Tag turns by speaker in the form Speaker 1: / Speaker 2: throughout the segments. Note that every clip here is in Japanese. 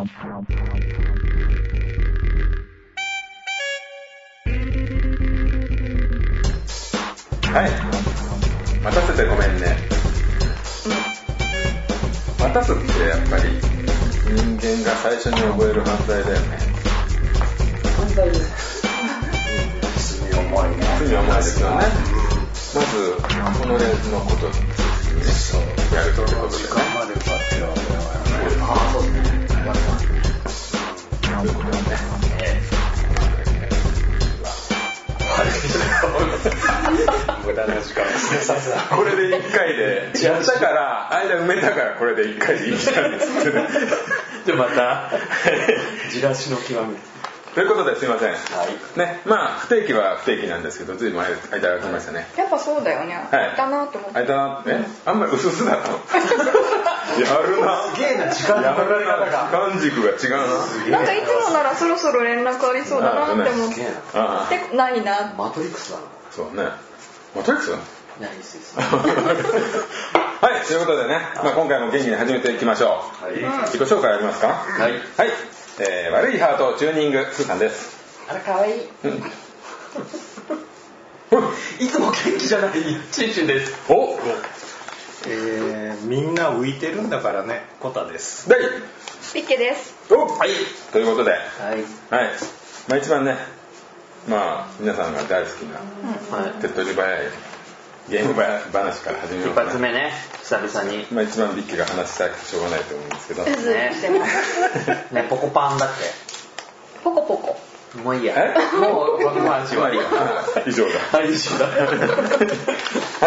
Speaker 1: はい。待たせてごめんね。待たすってやっぱり人間が最初に覚える犯罪だよね。
Speaker 2: 犯罪です。罪重いね。
Speaker 1: 罪は重いですよねまずこのレンズのことやるということで
Speaker 2: 時間まで奪ってるわけだからね
Speaker 3: ああそうですね
Speaker 1: ということでね
Speaker 2: 無駄な時間ですねさすが
Speaker 1: これで1回で。やったから間埋めたからこれで1回でいいじゃんですってね。
Speaker 2: じゃあまたじらしの極み。
Speaker 1: ということですいません。
Speaker 2: はい。
Speaker 1: ねまあ不定期は不定期なんですけどずいぶん間が空きましたね。
Speaker 4: やっぱそうだよね。
Speaker 1: はい。
Speaker 4: だなって思って。
Speaker 1: あいたな。ってねあんまり薄々だと。や るな。
Speaker 2: すげえな時間。
Speaker 1: やるな。時間軸が違うな。
Speaker 4: なんかいつもならそろそろ連絡ありそうだなって思って、ないな。
Speaker 2: マトリックスだな。
Speaker 1: そうね。マトリックス
Speaker 2: ナイスです
Speaker 1: はい、ということでね、まあ、今回も元気に始めていきましょう。
Speaker 2: はい。
Speaker 1: 自己紹介ありますか？
Speaker 2: はい。
Speaker 1: はい、えー悪いハートチューニング、スーさんです。
Speaker 4: あら、かわいい。
Speaker 2: いつも元気じゃない。チンチンです。
Speaker 1: お
Speaker 5: えー、みんな浮いてるんだからね。コタです。
Speaker 1: で
Speaker 4: ピッケです。
Speaker 1: おはい、ということで、はい。
Speaker 2: はい。
Speaker 1: まあ、一番ね、まあ、皆さんが大好きな、
Speaker 2: はい。
Speaker 1: 手っ取り早いゲーム話から始めよ
Speaker 2: 一
Speaker 1: うかな
Speaker 2: 発目ね。久々に。
Speaker 1: まあ、一番ビッキーが話したくてしょうがないと思うんですけど。
Speaker 4: うずうずしてます。
Speaker 2: ね ポコパンだっ
Speaker 4: ポコポコ。
Speaker 2: てもういいや。
Speaker 1: え？
Speaker 2: もうこの話はいいや
Speaker 1: 以上だ。
Speaker 2: はい一緒だ。
Speaker 1: は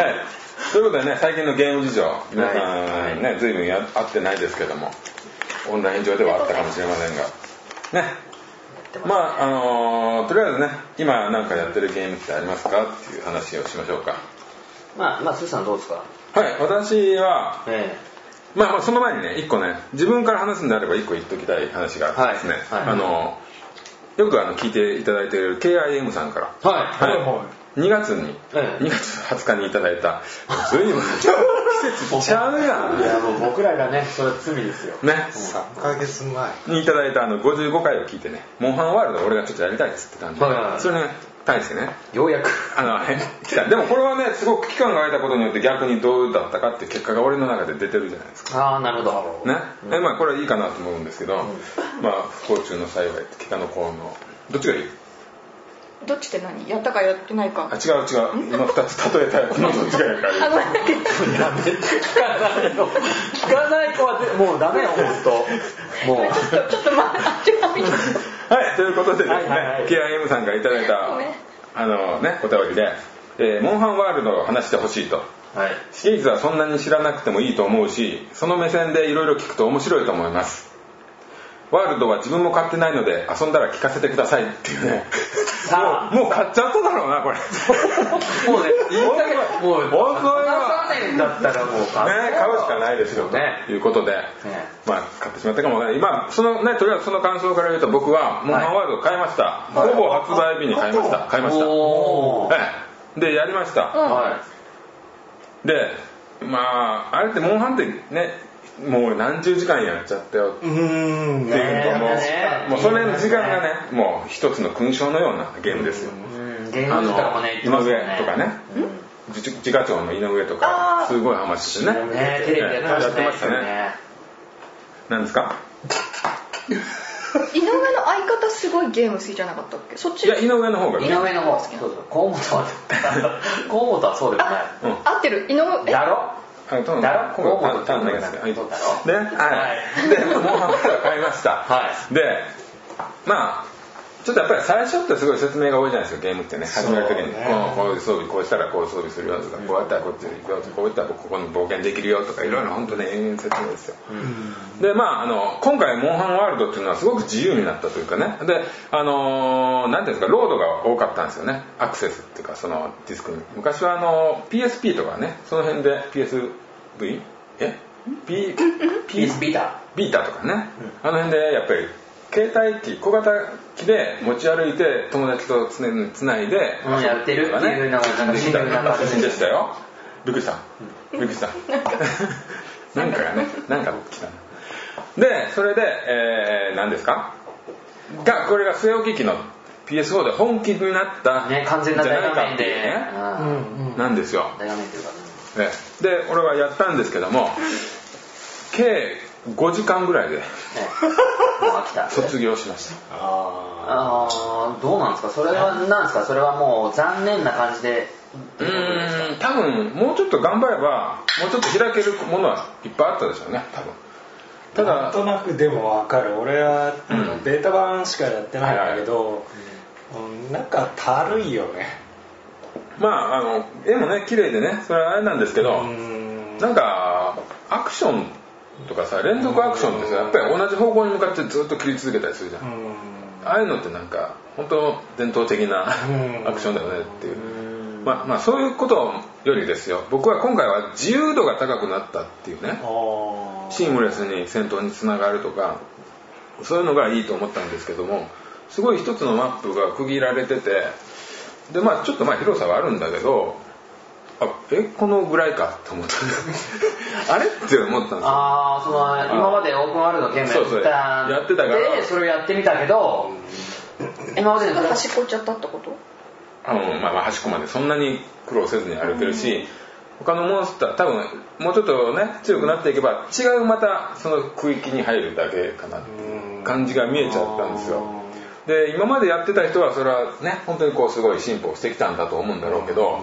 Speaker 1: い。ということでね、最近のゲーム事情、皆さ
Speaker 2: はい
Speaker 1: んね、随分や会ってないですけども、オンライン上ではあったかもしれませんが、ね。まあ、あのーとりあえずね、今なんかやってるゲームってありますかっていう話をしましょうか。
Speaker 2: まあまあスーさんどうですか？
Speaker 1: はい、私は、
Speaker 2: え
Speaker 1: まあまあその前にね、一個ね、自分から話すんであれば一個言っときたい話があってですね、
Speaker 2: はい。はい。
Speaker 1: あのーよくあの聞いていただいている KIM さんから、
Speaker 2: えはい。
Speaker 1: はい、2月に、
Speaker 2: ええ。
Speaker 1: 2月20日にいただいた、随分。季節ちゃうやん。
Speaker 2: いやもう僕らがねそれは罪ですよ。
Speaker 1: ね。
Speaker 5: 3ヶ月前。
Speaker 1: にいただいたあの55回を聞いてね、モンハンワールド俺がちょっとやりたいっつってたんで、
Speaker 2: はいはい。はい
Speaker 1: それに対してね、
Speaker 2: ようやく。
Speaker 1: あの、来た。でもこれはね、すごく期間が空いたことによって逆にどうだったかっていう結果が俺の中で出てるじゃないですか。
Speaker 2: ああなるほど。
Speaker 1: ね。でまあこれはいいかなと思うんですけど、まあ不幸中の幸いって北の幸能。どっちがいい？
Speaker 4: どっちって何？やったかやってないか
Speaker 1: あ、。違う違う。今二つ例えたい。このどっちがいいか
Speaker 4: あ、ごめん。
Speaker 2: やめて聞かないの聞かない子はぜもうダメよ本当もう
Speaker 4: ちょっと、ちょっと待って、違うみたいな。
Speaker 1: はい、ということでですね、
Speaker 2: はいはいはい
Speaker 1: KIM さんからいただいたあのね、お便りで、えーモンハンワールドを話してほしいと。
Speaker 2: はい
Speaker 1: シリーズはそんなに知らなくてもいいと思うし、その目線でいろいろ聞くと面白いと思います。ワールドは自分も買ってないので遊んだら聞かせてくださいっていうね。
Speaker 2: さあ
Speaker 1: もう買っちゃっただろうな、これ。
Speaker 2: もうね言いたけどもう
Speaker 1: 本当
Speaker 2: だったらもう
Speaker 1: ね、買うしかないですよと
Speaker 2: ね
Speaker 1: いうことで、まあ買ってしまったかもわからない。まあそのね、とりあえずその感想から言うと僕はモンハンワールドを買いました。ほぼ発売日に買いました。買いました。で、やりました。
Speaker 2: は
Speaker 1: で、まああれってモンハンってね、もう何十時間やっちゃったよ。っていうのも、
Speaker 2: ねえ。
Speaker 1: もうそれの時間がね、もう一つの勲章のようなゲームですよ。
Speaker 2: 芸能人からもね
Speaker 1: 井上とかね、自自家長の井上とかすごいハマっててね。
Speaker 2: テレビでやってましたね。
Speaker 1: ね。何ですか？
Speaker 4: 井上の相方すごいゲーム好きじゃなかったっけ？そっち？
Speaker 1: いや、井上の方が
Speaker 2: 井
Speaker 1: ね。
Speaker 2: 上の方そうそう。河本は 河本はそうでもない。
Speaker 1: うん。
Speaker 4: 合ってる。井上
Speaker 2: ろ
Speaker 1: あの、多分
Speaker 2: だろ？
Speaker 1: 今回単単ないですね。はい
Speaker 2: そうだろ
Speaker 1: ね、はい。で、モンハンワールド買いました。
Speaker 2: は
Speaker 1: で、まあ、ちょっとやっぱり最初ってすごい説明が多いじゃないですか、ゲームってね。始める時に、
Speaker 5: ね
Speaker 1: こういう装備、こうしたらこう装備するよとか、こうやったらこっちで行くよとか、こういったらここに冒険できるよとか、いろいろ本当ね、延々説明ですよ。で、まあ、あの、今回、モンハンワールドっていうのはすごく自由になったというかね。で、あのーなんていうんですか、ロードが多かったんですよね。アクセスっていうか、そのディスクに。昔はあの、PSP とかね、その辺で PSV? え ?P、
Speaker 2: PS ビータ。
Speaker 1: ビータとかね、あの辺でやっぱり携帯機小型機で持ち歩いて友達とつねつないで、
Speaker 2: うんやってるっていうのが
Speaker 1: 写真でしたよ。びっくりした。びっくりした。なんかがねなんか来たでそれで、えー、何ですか？がこれが据え置き機の PS4 で本気になった
Speaker 2: ね完全な大画面で、
Speaker 1: じゃないかっていうね。
Speaker 2: うん。
Speaker 1: なんですよ。
Speaker 2: 大画面っていうか
Speaker 1: ええで俺はやったんですけども計5時間ぐらいで卒業しました。
Speaker 5: あ
Speaker 2: あー。どうなんですか？それはなんですか？それはもう残念な感じで
Speaker 1: うーん多分もうちょっと頑張ればもうちょっと開けるものはいっぱいあったでしょうね多分。ただ
Speaker 5: なんとなくでも分かる。俺は、
Speaker 1: うん。
Speaker 5: ベータ版しかやってないんだけど、うんなんかたるいよね
Speaker 1: まああの絵もね綺麗でねそれはあれなんですけど、
Speaker 5: うん。
Speaker 1: なんかアクションとかさ連続アクションってさやっぱり同じ方向に向かってずっと切り続けたりするじゃん、
Speaker 5: うん。
Speaker 1: ああいうのってなんか本当伝統的な
Speaker 5: うん。
Speaker 1: アクションだよねっていう、まあまあそういうことよりですよ。僕は今回は自由度が高くなったっていうね。シームレスに戦闘につながるとかそういうのがいいと思ったんですけどもすごい一つのマップが区切られててでまあちょっとまあ広さはあるんだけどあえこのぐらいかと思った。あれって思ったんですよ
Speaker 2: ああその今までオープンワールドのゲームや
Speaker 1: そうそう。
Speaker 2: った
Speaker 1: やってたから。
Speaker 2: でそれをやってみたけど今までの
Speaker 4: 端っこ行っちゃったってこと？
Speaker 1: あのまあまあ端っこまでそんなに苦労せずに歩けるし、他のモンスター多分もうちょっとね強くなっていけば違うまたその区域に入るだけかなっていう感じが見えちゃったんですよで今までやってた人はそれはね本当にこうすごい進歩してきたんだと思うんだろうけど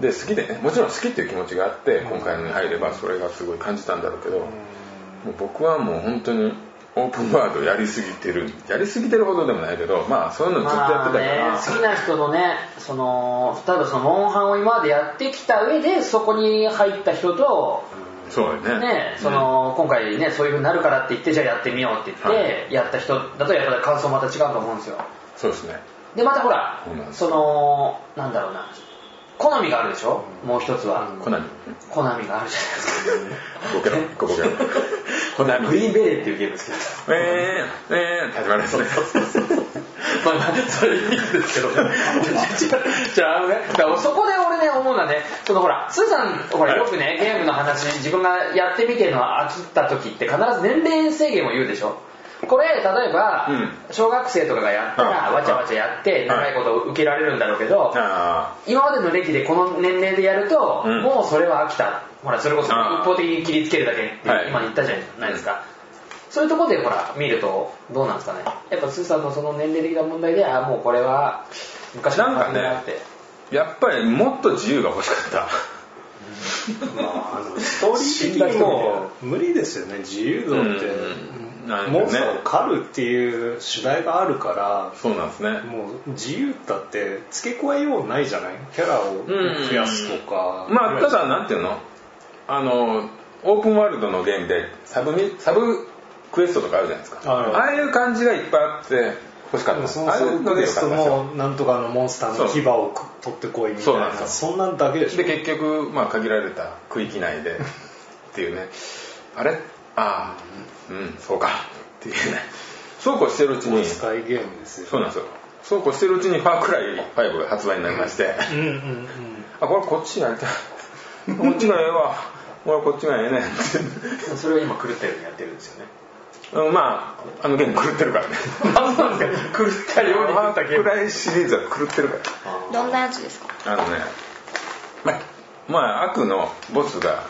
Speaker 1: で好きでねもちろん好きっていう気持ちがあって今回のに入ればそれがすごい感じたんだろうけどもう僕はもう本当にオープンワールドやりすぎてるやりすぎてるほどでもないけどまあそういうのずっとやってたか
Speaker 2: まあね
Speaker 1: ら、
Speaker 2: 好きな人のねその例えばそのモンハンを今までやってきた上でそこに入った人と
Speaker 1: そうだよね。
Speaker 2: ね、その今回ねそういう風になるからって言ってじゃあやってみようって言って、
Speaker 1: は
Speaker 2: やった人だとやっぱり感想また違うと思うんですよ。
Speaker 1: そうですね。
Speaker 2: でまたほら
Speaker 1: そ
Speaker 2: のなんだろうな好みがあるでしょ？もう一つは、
Speaker 1: コナミ。
Speaker 2: 好みがあるじゃないですか。
Speaker 1: ボケろ。ボケろ。コナ
Speaker 2: グリーンベレーっていうゲーム
Speaker 1: えー、えー、始まりですね
Speaker 2: まあまあそれいいんですけどね。じゃああのねだからそこで俺ね思うのはねそのほらスーさんほらよくねゲームの話自分がやってみてるのは飽きた時って必ず年齢制限を言うでしょ？これ例えば、
Speaker 1: うん。
Speaker 2: 小学生とかがやったら
Speaker 1: うん
Speaker 2: わちゃわちゃやって長いこと受けられるんだろうけど
Speaker 1: あ
Speaker 2: 今までの歴でこの年齢でやると、
Speaker 1: うん。
Speaker 2: もうそれは飽きた。ほらそれこそ一方的に切りつけるだけって
Speaker 1: はい。
Speaker 2: 今言ったじゃないですか、そういうところでほら見るとどうなんですかね。やっぱスーさんのその年齢的な問題であーもうこれは昔のなって、
Speaker 1: ーやっぱりもっと自由が欲しかった。
Speaker 5: まあ、あのストーリー的にも無理ですよね。自由度って、
Speaker 1: うん。ね。
Speaker 5: スターを狩るっていう主題があるから
Speaker 1: そうなんですね。
Speaker 5: もう自由だって付け加えようないじゃない？キャラを増やすとか、
Speaker 1: まあただなんていうの？あのオープンワールドのゲームでサブミサブクエストとかあるじゃないですか。
Speaker 5: はい。
Speaker 1: ああいう感じがいっぱいあって欲しかった。
Speaker 5: その
Speaker 1: ああいうのでよ
Speaker 5: クエストもなんとかのモンスターの牙を取ってこいみたいな
Speaker 1: そん
Speaker 5: なんだけでしょ。
Speaker 1: で結局、まあ、限られた区域内でっていうね。あれ？ああうんそうか。っていうね。そうこうしてるうちに。
Speaker 5: 使いゲームですよ
Speaker 1: そうなんですよ。そうこうしてるうちにファークライ5が発売になりまして。
Speaker 5: うんうんうん。
Speaker 1: あこれこっちやりたい。こっちがええわ。俺こっちがええねんって。
Speaker 2: それを今狂ったようにやってるんですよね
Speaker 1: うんまああのゲーム狂ってるからね。
Speaker 2: あそうなんですか狂ったように
Speaker 1: ファークライシリーズは狂ってるから。
Speaker 4: どんなやつですか？
Speaker 1: あのね、まあ、まあ悪のボスが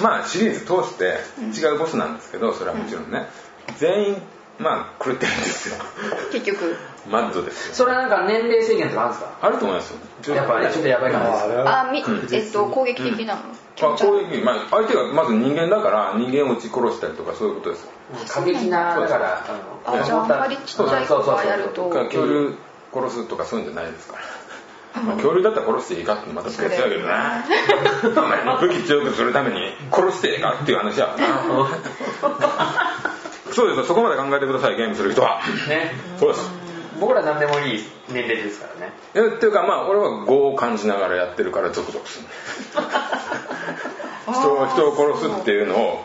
Speaker 1: まあシリーズ通して違うボスなんですけどそれはもちろんね。全員まあ狂ってるんですよ。
Speaker 4: 結局
Speaker 1: マッドですよ。
Speaker 2: それはなんか年齢制限とかあるんですか？
Speaker 1: あると思いますよ。
Speaker 2: やっぱりちょっとやばい感じです。
Speaker 5: あ
Speaker 4: みえっと攻撃的なの、
Speaker 1: まあ、攻撃、まあ、相手がまず人間だから人間を撃ち殺したりとかそういうことです。よ
Speaker 2: 過激なだからあの
Speaker 4: あじゃああんまりちっちゃい子がやると。
Speaker 1: か恐竜殺すとかそういうんじゃないですから。まあ、恐竜だったら殺していいかってまた別やけどな武器強くするために殺していいかっていう話やそうですよ。そこまで考えてくださいゲームする人は。
Speaker 2: ね。
Speaker 1: そうです
Speaker 2: 僕ら何でもいい年齢ですからね。
Speaker 1: えっていうかまあ俺は業を感じながらやってるからゾクゾクする人を人を殺すっていうのを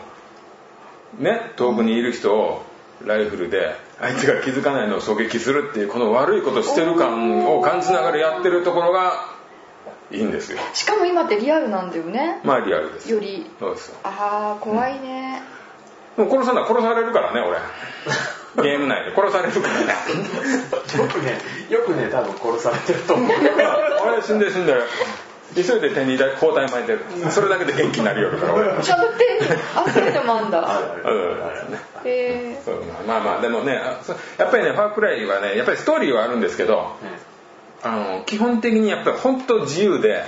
Speaker 1: ね遠くにいる人をライフルで相手が気づかないのを狙撃するっていうこの悪いことしてる感を感じながらやってるところがいいんですよ。
Speaker 4: しかも今ってリアルなんだよね。
Speaker 1: まあリアルです。
Speaker 4: より。
Speaker 1: そうです。よ
Speaker 4: ああ怖いね、
Speaker 1: もう殺さない。殺されるからね俺 ゲーム内で。殺されるから。ね
Speaker 2: よくねよくね多分殺されてると思う。
Speaker 1: 俺死んでる死んで。る急いで手に包帯巻いてる。それだけで元気になりよるから。俺
Speaker 4: しゃぶってあそういうのもあんだ
Speaker 1: うん。
Speaker 4: へえ。
Speaker 1: まあまあでもねやっぱりねファークライはねやっぱりストーリーはあるんですけどあの基本的にやっぱり本当自由で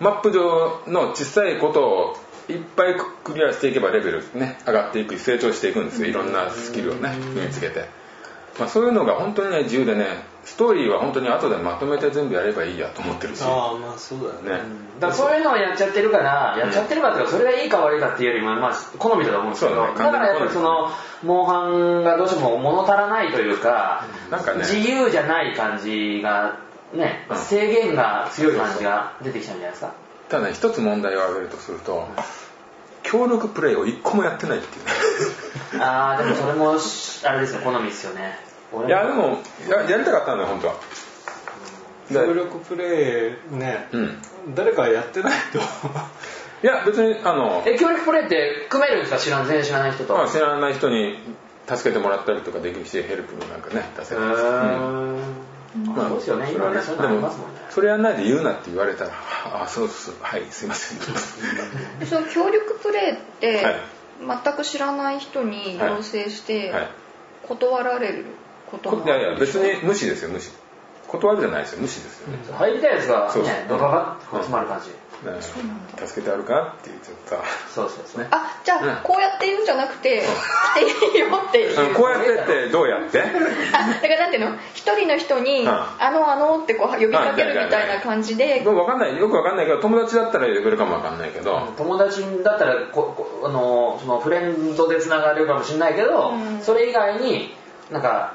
Speaker 1: マップ上の小さいことをいっぱいクリアしていけばレベルね上がっていく成長していくんですよ。いろんなスキルをね身につけて、まあ、そういうのが本当にね自由でねストーリーは本当に後でまとめて全部やればいいやと思ってるし。ね
Speaker 5: ああまあそうだよね。
Speaker 2: だからそういうのをやっちゃってるから、やっちゃってるかっていうか、それがいいか悪いかっていうよりも、まあ、好みだと思うんですけど、
Speaker 1: ね。
Speaker 2: だからやっぱりその、モンハンがどうしても物足らないというか、
Speaker 1: なんかね。
Speaker 2: 自由じゃない感じが、ね、
Speaker 1: うん。
Speaker 2: 制限が強い感じが出てきたんじゃないですか。
Speaker 1: ただね一つ問題を挙げるとすると協力プレイを一個もやってないっていう。ね
Speaker 2: あー、でもそれも、あれですよ、好みですよね。俺
Speaker 1: いやでもややりたかったんだよ本当は。で
Speaker 5: 協力プレイね、
Speaker 1: うん。
Speaker 5: 誰かやってないと。
Speaker 1: いや別にあの
Speaker 2: え、協力プレイって組めるんですか？知らん、全然知らない人と。
Speaker 1: まあ、知らない人に助けてもらったりとかできるしヘルプもなんかね出せ
Speaker 2: へ
Speaker 1: るし、うん。
Speaker 2: ーまあ、そうですよね、今ね、そういうのありますもんね。
Speaker 1: それやんないで言うなって言われたらああそうそうはいすいません。
Speaker 4: でその協力プレイって、
Speaker 1: はい。
Speaker 4: 全く知らない人に要請して
Speaker 1: はい。
Speaker 4: 断られることも
Speaker 1: いやいや別に無視ですよ無視。断るじゃないですよ無視ですよ。ね、
Speaker 2: 入りたいやつが
Speaker 1: そうそう。
Speaker 2: ね、ドカバッと集まる感じ。
Speaker 1: ね助けてあるかって言っちゃっ
Speaker 2: そうそうそう。
Speaker 4: あじゃあ、
Speaker 1: うん。
Speaker 4: こうやって言うんじゃなくて来ていいよっていう。
Speaker 1: こうやってってどうやって？
Speaker 4: あだからなんていうの？一人の人に「
Speaker 1: うん。
Speaker 4: あのあの」ってこう呼びかけるみたいな感じで。
Speaker 1: 分かんないよく分かんないけど友達だったら呼べるかも分かんないけど、
Speaker 2: 友達だったらここあのそのフレンドでつながるかもしれないけど、
Speaker 4: うん。
Speaker 2: それ以外になんか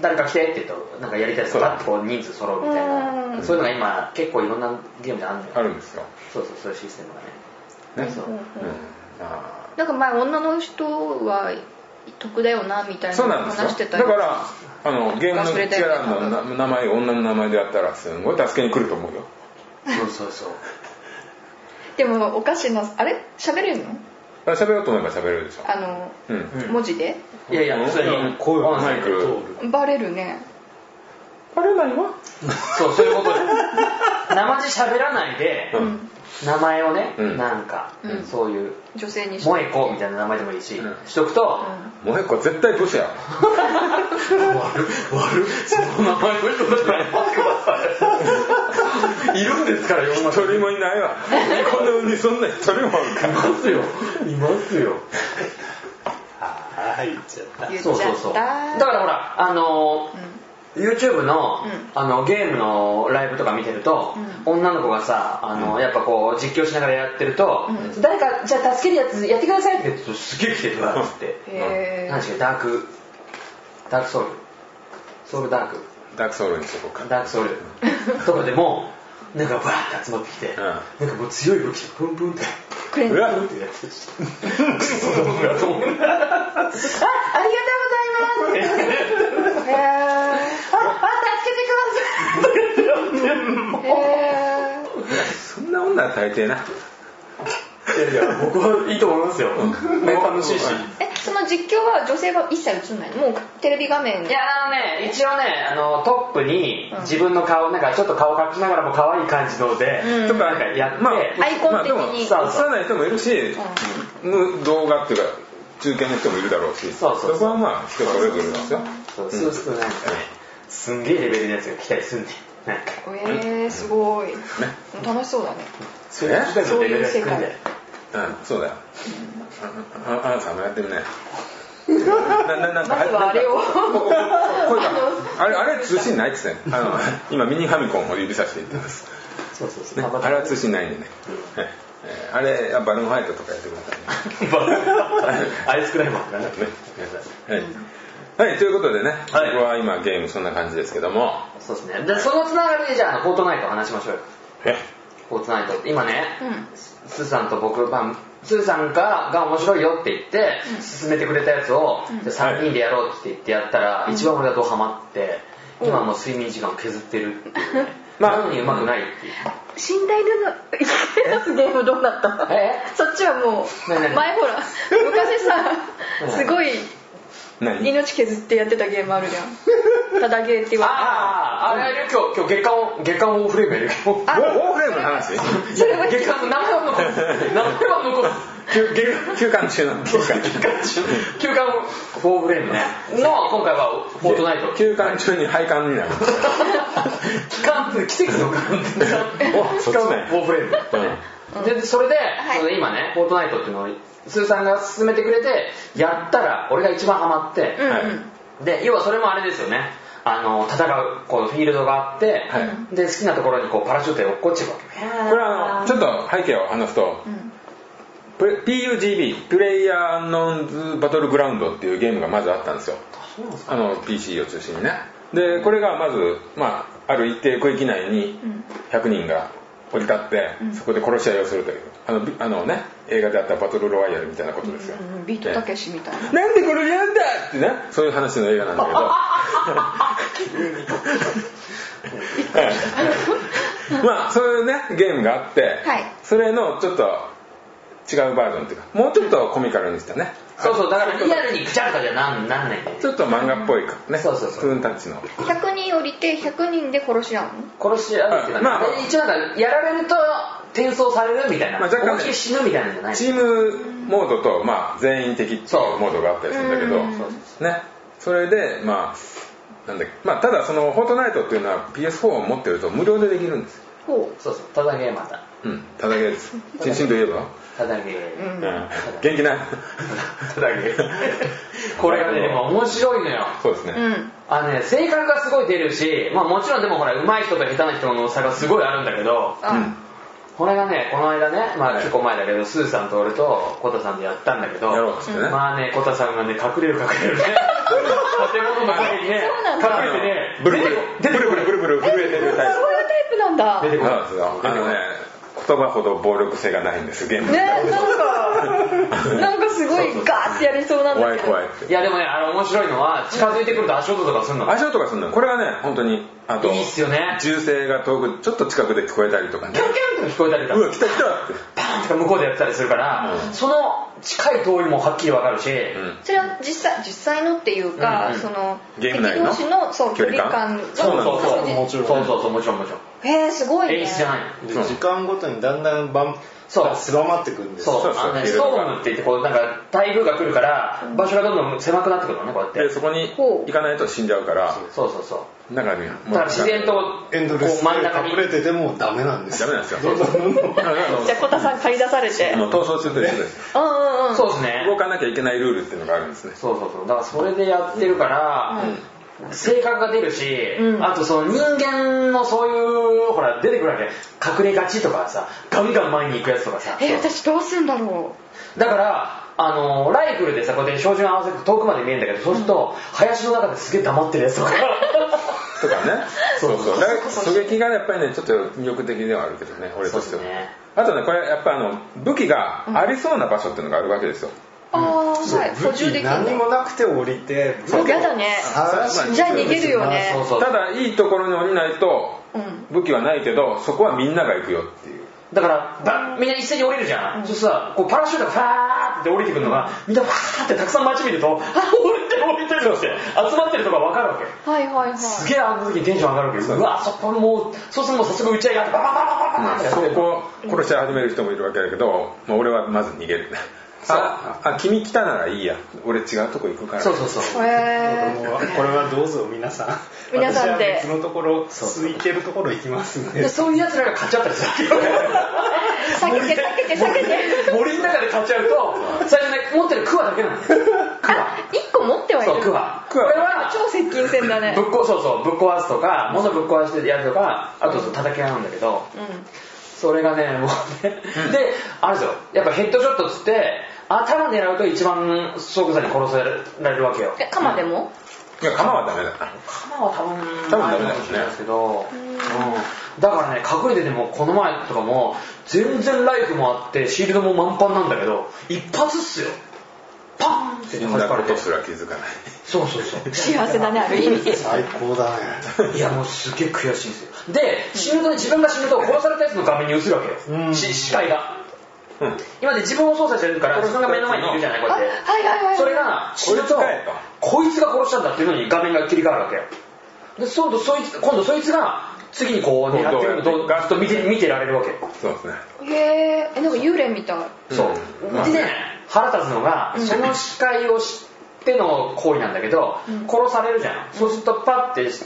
Speaker 2: 誰か来てって言うとなんかやりたいやつがパッとこう人数揃うみたいな、
Speaker 4: うん。
Speaker 2: そういうのが今結構いろんなゲームであるんだよ。
Speaker 1: あるんですよ
Speaker 2: そうそうそういうシステムがね。
Speaker 1: ね。
Speaker 2: そう
Speaker 4: うん。なんか前女の人は得だよなみたいな
Speaker 1: そうなんですよ。
Speaker 4: 話してた
Speaker 1: だからあのゲームのキャラのな名前女の名前でやったらすごい助けに来ると思うよ。
Speaker 2: そうそうそう。
Speaker 4: でもおかしな。あれ？喋れるの？
Speaker 1: あ喋ろうと思えば喋れるでしょ。
Speaker 4: あの
Speaker 1: うん。
Speaker 2: うん
Speaker 4: 文字で？
Speaker 2: いやいや普通に
Speaker 5: 声が
Speaker 2: 音声
Speaker 1: マイク。
Speaker 5: 通る
Speaker 4: バレるね。
Speaker 1: バレないわ。
Speaker 2: そうそういうことで生地喋らないで、
Speaker 1: うん。
Speaker 2: 名前をね、
Speaker 1: うん。
Speaker 2: なんか、
Speaker 4: うん。
Speaker 2: そういう
Speaker 4: 女性に
Speaker 2: 萌え子みたいな名前でもいいし、
Speaker 1: うん。
Speaker 2: しとくと、
Speaker 1: もう一個絶対ブスや。
Speaker 2: 悪悪その名前の人だってくださいいるんですから世の
Speaker 1: 一人もいないわ。この世にそんな一人も
Speaker 2: いますよ。いますよ。
Speaker 5: ああ言っちゃった。
Speaker 4: 言っちゃった。
Speaker 2: そうそうそう。だからほらあのー YouTube の,、
Speaker 4: うん。
Speaker 2: あのゲームのライブとか見てると、女の子がさあの、やっぱこう実況しながらやってると、
Speaker 4: うん。
Speaker 2: 誰かじゃあ助けるやつやってくださいって言うとすげえ来てるわっつって。何でしたっけダークダークソウル。ソウルダーク。
Speaker 1: ダークソウルにしとこうか。
Speaker 2: ダークソウル。とかでもなんかバーって集まってきて、
Speaker 1: うん。
Speaker 2: なんかもう強い武器プンプンって
Speaker 4: くれ
Speaker 1: うわ
Speaker 2: プンってやってるしクソどもがと思うあありがとうございます。あ、あ、助けてください。
Speaker 4: へ
Speaker 1: そんな女は大抵ない
Speaker 2: やいや、僕はいいと思いますよ。ね、楽しいし。
Speaker 4: ーえその実況は女性が一切映んないの？もうテレビ画面
Speaker 2: いや、あのね、一応ね、あの、トップに
Speaker 4: うん。
Speaker 2: 自分の顔、なんかちょっと顔隠しながらも可愛い感じので、
Speaker 4: うん。
Speaker 2: とかなんかやって、
Speaker 1: まあ
Speaker 4: アイコン的に。
Speaker 1: まあない人もいるし、む動画っていうか中堅の人もいるだろうし。
Speaker 2: そうそうそう。
Speaker 1: こはまあ人それぞれなんですよ。
Speaker 2: そうそうするとなんかね、すんげえレベルのやつが来たりすんねん。なんか、
Speaker 4: えー、すごい。楽しそうだね。
Speaker 2: そういう時代のレベルが低いんだよ。
Speaker 1: うんそうだよ。あああなたもやってるね。なななんか
Speaker 4: まずはあれを。
Speaker 1: あれあれ通信ないっつってあの今ミニファミコンを指さして言ってます、
Speaker 2: そうそうそう。
Speaker 1: ね、あれは通信ないんでね、はいえーあれあバルーンファイトとかやってくださいね。
Speaker 2: アイスクライマーとかね。
Speaker 1: はい、はい、ということでね、
Speaker 2: はい。
Speaker 1: 僕は今ゲームそんな感じですけども。
Speaker 2: そうですね。で、そのつながりでじゃあ、フォートナイトを話しましょうよ。
Speaker 1: え？
Speaker 2: フォートナイトって今ね、
Speaker 4: うん。
Speaker 2: スーさんと僕、まあ、スーさんがが面白いよって言って、勧めてくれたやつを、
Speaker 4: うん。
Speaker 2: じゃあ3人でやろうって言ってやったら、一番俺がドハマって、今はもう睡眠時間を削ってるっていう。ね
Speaker 1: まあ
Speaker 2: なのにうまくないっていう。
Speaker 4: 寝台での生きてたゲームどうなった？
Speaker 2: え？
Speaker 4: そっちはもう前ほら昔さ
Speaker 2: うん
Speaker 4: すごい
Speaker 1: 何
Speaker 4: 命削ってやってたゲームあるじゃん。ただゲーって言わ
Speaker 2: あああれあれ今日今日月間月間オーフレームやるよ。
Speaker 1: ウォーフレームの話？
Speaker 4: それは
Speaker 2: 月間名前は残す。名前は残す
Speaker 1: 休休館中なの。休館
Speaker 2: 休館フォーフレームね。の今回はフォートナイト。
Speaker 1: 休館中に廃館になる。
Speaker 2: 期間って奇跡の間
Speaker 1: おそっちね。
Speaker 2: フォーフレーム。
Speaker 1: うん。
Speaker 2: でそれで、今ねフォートナイトっていうのをスーさんが勧めてくれてやったら俺が一番ハマって、
Speaker 4: うんうん、
Speaker 1: はい。
Speaker 2: で要はそれもあれですよね。あの戦うこうフィールドがあって、
Speaker 1: は
Speaker 2: で好きなところにこうパラシュートで落っこちるわけ
Speaker 1: これはあのちょっと背景を話すと、プレ PUGB プレイヤーアンノーンズバトルグラウンドっていうゲームがまずあったんですよ。あの PC を中心にね。でこれがまず、まあ、ある一定区域内に100人が降り立って、そこで殺し合いをするという。あのびあのね映画であったバトルロワイヤルみたいなことですよ、
Speaker 4: うんビートたけしみたいな。
Speaker 1: なんでこれやんだってねそういう話の映画なんだけど。はい まあそういうねゲームがあって、
Speaker 4: はい。
Speaker 1: それのちょっと違うバージョンっていうかもうちょっとコミカルにしたね。
Speaker 2: そうそうだからリアルにぐちゃぐちゃじゃなんなんない。
Speaker 1: ちょっと漫画っぽいか。ね。
Speaker 2: そうそうそう。
Speaker 1: ンタッチの。
Speaker 4: 100人降りて100人で殺し合うの？
Speaker 2: 殺し合うっていうか、
Speaker 1: まあ
Speaker 2: で一応なんかやられると転送されるみたいな、
Speaker 1: まあ若干
Speaker 2: 死ぬみたいなんじゃない。
Speaker 1: チームモードと、まあ、全員的っていう
Speaker 2: そう
Speaker 1: モードがあったりするんだけど
Speaker 4: うん。
Speaker 1: ね。それでまあなんだっけまあただその「フォートナイト」っていうのは PS4 を持ってると無料でできるんですよ。
Speaker 4: ほ
Speaker 2: そうそう。ただゲーまた
Speaker 1: うん。ただけ。です謹慎といえば？
Speaker 2: ただゲー、
Speaker 4: う、うん。
Speaker 1: うん。元気な。い
Speaker 2: ただゲーこれがねでも面白いのよ。
Speaker 1: そうですね、
Speaker 4: うん。
Speaker 2: あのね性格がすごい出るし、まあ、もちろんでもほら上手い人と下手な人の差がすごいあるんだけど
Speaker 4: あ、
Speaker 1: うん。
Speaker 2: これがねこの間ね、まあ、
Speaker 1: はい。
Speaker 2: 結構前だけど、スーさんと俺とコタさんでやったんだけど
Speaker 1: やろうっつってね。
Speaker 2: まあねコタさんがね隠れる隠れるね。建物の陰にね
Speaker 4: そうなんだ。
Speaker 2: 隠れてね
Speaker 1: ブルブル。ブルブルブルブル震えてるタイ
Speaker 4: そういうタイプなんだ。ね
Speaker 2: 出てこない
Speaker 1: プそうですよ。あのね言葉ほど暴力性がないんですゲーム
Speaker 4: なんかなんかすごいガーってやりそうなんだ
Speaker 1: 怖い
Speaker 4: けど。
Speaker 1: 怖いって
Speaker 2: いやでもねあれ面白いのは近づいてくると足音とかするの。
Speaker 1: 足音がするの。これはね本当にあと
Speaker 2: いいっすよね。
Speaker 1: 銃声が遠くちょっと近くで聞こえたりとかね。
Speaker 2: キャンキャンって聞こえたりとか
Speaker 1: うわ来た来たって。
Speaker 2: パーンとか向こうでやってたりするから、
Speaker 1: うん。
Speaker 2: その近い遠いもはっきりわかるし、
Speaker 1: うん。
Speaker 4: それは実際実際のっていうか、
Speaker 2: うんうん。
Speaker 4: その
Speaker 1: ゲーム内の？
Speaker 4: 敵同士のそう距
Speaker 1: 距離感？
Speaker 4: 離感
Speaker 2: そうそうそう
Speaker 4: そう。
Speaker 5: もちろん
Speaker 2: そうそうそうもちろんもちろん。
Speaker 4: へえすごいね。
Speaker 2: 演出じゃない。
Speaker 5: で時間ごとにだんだん晩
Speaker 2: そう。
Speaker 5: 狭まってくるんです
Speaker 2: そう。
Speaker 1: そうそう。
Speaker 2: ねストームって言ってこうなんか台風が来るから場所がどんどん狭くなってくるのねこうやって。
Speaker 1: でそこに行かないと死んじゃうから
Speaker 2: そうそうそう。だから自然とこ
Speaker 5: エンドレス
Speaker 2: う真ん中に。
Speaker 5: 隠れててもダメなんです
Speaker 1: ダメなんですよ。
Speaker 4: じゃあコタさん借り出されて。
Speaker 1: あの逃走すると一緒です。
Speaker 4: うんうんうん。
Speaker 2: そうですね。
Speaker 1: 動かなきゃいけないルールっていうのがあるんですね。
Speaker 2: そうそうそう。だからそれでやってるから、性格が出るし、
Speaker 4: うん。
Speaker 2: あとその人間のそういうほら出てくるわけ。隠れがちとかさガンガン前に行くやつとかさ。
Speaker 4: え私どうすんだろ
Speaker 2: だからあのライフルでさこうやって照準合わせて遠くまで見えるんだけどそうすると林の中ですげえ黙ってるやつとか。
Speaker 1: とかね。
Speaker 2: そ
Speaker 1: そう。うそう。だから狙撃がやっぱりねちょっと魅力的ではあるけどね俺としては、
Speaker 2: そうですね。
Speaker 1: あとねこれやっぱあの武器がありそうな場所っていうのがあるわけですよ、
Speaker 4: うああはい補
Speaker 5: 武器
Speaker 4: 充できる。
Speaker 5: 何もなくて降りて
Speaker 4: そうやだね。じゃあ逃げるよね。
Speaker 1: ただいいところに降りないと
Speaker 4: うん。
Speaker 1: 武器はないけどそこはみんなが行くよっていう。
Speaker 2: だからばみんな一斉に降りるじゃん、そしたらこうパラシュートがファーって降りてくるのがみんなファーってたくさん街見るとあ降りてる降りてるって集まってるとか分かるわけ。
Speaker 4: はいはいはい。
Speaker 2: すげえあの時にテンション上がるわけ。う。わそこもうそうするともう早速打ち合いがあってバババババババってやって
Speaker 1: そこ殺し始める人もいるわけだけど、まあ、俺はまず逃げるああ君来たならいいや。俺違うとこ行くから。
Speaker 2: そうそうそう。
Speaker 4: へ
Speaker 5: これはこれはどうぞ皆さん。
Speaker 4: 皆さんで。
Speaker 5: 私は別のところ空いてるところ行きますんで。
Speaker 2: でそういう奴らが勝っちゃったりするわけ
Speaker 4: 避けて避けて。避けて
Speaker 2: 森の中で勝っちゃうと最初ね持ってるクワだけなんだよクワ
Speaker 4: あ一個持ってはいる。
Speaker 2: そうクワ。
Speaker 1: クワ
Speaker 2: これは
Speaker 4: 超接近戦だね。
Speaker 2: ぶっこそうそうぶっ壊すとか物ぶっ壊してやるとかあとそう叩き合うんだけど。
Speaker 4: うん。
Speaker 2: それがねもうね、であれですよ。やっぱヘッドショットっつって頭狙うと一番即座に殺されるわけよ。
Speaker 4: え鎌でも？
Speaker 1: いや鎌はダメだ。な
Speaker 2: 鎌は多分
Speaker 1: 多分ダメだよね
Speaker 2: ないかもしれないですけど、うん、だからね隠れててもこの前とかも全然ライフもあってシールドも満帆なんだけど一発っすよ。パンって。
Speaker 1: 死んだ
Speaker 2: 弾かれて
Speaker 1: ことすら気づかない。
Speaker 2: そうそうそう。
Speaker 4: 幸せだねある意味
Speaker 5: 最高だね。
Speaker 2: いやもうすげえ悔しいんですよ。で死ぬとね自分が死ぬと殺されたやつの画面に映るわけよ、
Speaker 5: うん。
Speaker 2: し視界が
Speaker 1: うん。
Speaker 2: 今で自分を操作してるから自分が目の前にいるじゃないこうや
Speaker 4: あ
Speaker 2: って。
Speaker 4: はいはいはい
Speaker 2: それが死ぬと
Speaker 1: こいつ
Speaker 2: が殺したんだっていうのに画面が切り替わるわけよ。でそうとそいつ今度そいつが次にこう狙ってるのとガッと見て見てられるわけ。
Speaker 1: そうですね。
Speaker 4: へええなんか幽霊みたい。
Speaker 2: そう。
Speaker 1: うん。
Speaker 2: でね腹立つのが
Speaker 4: うん。
Speaker 2: その視界を知っての行為なんだけど
Speaker 4: うん。
Speaker 2: 殺されるじゃん。そうするとパッて殺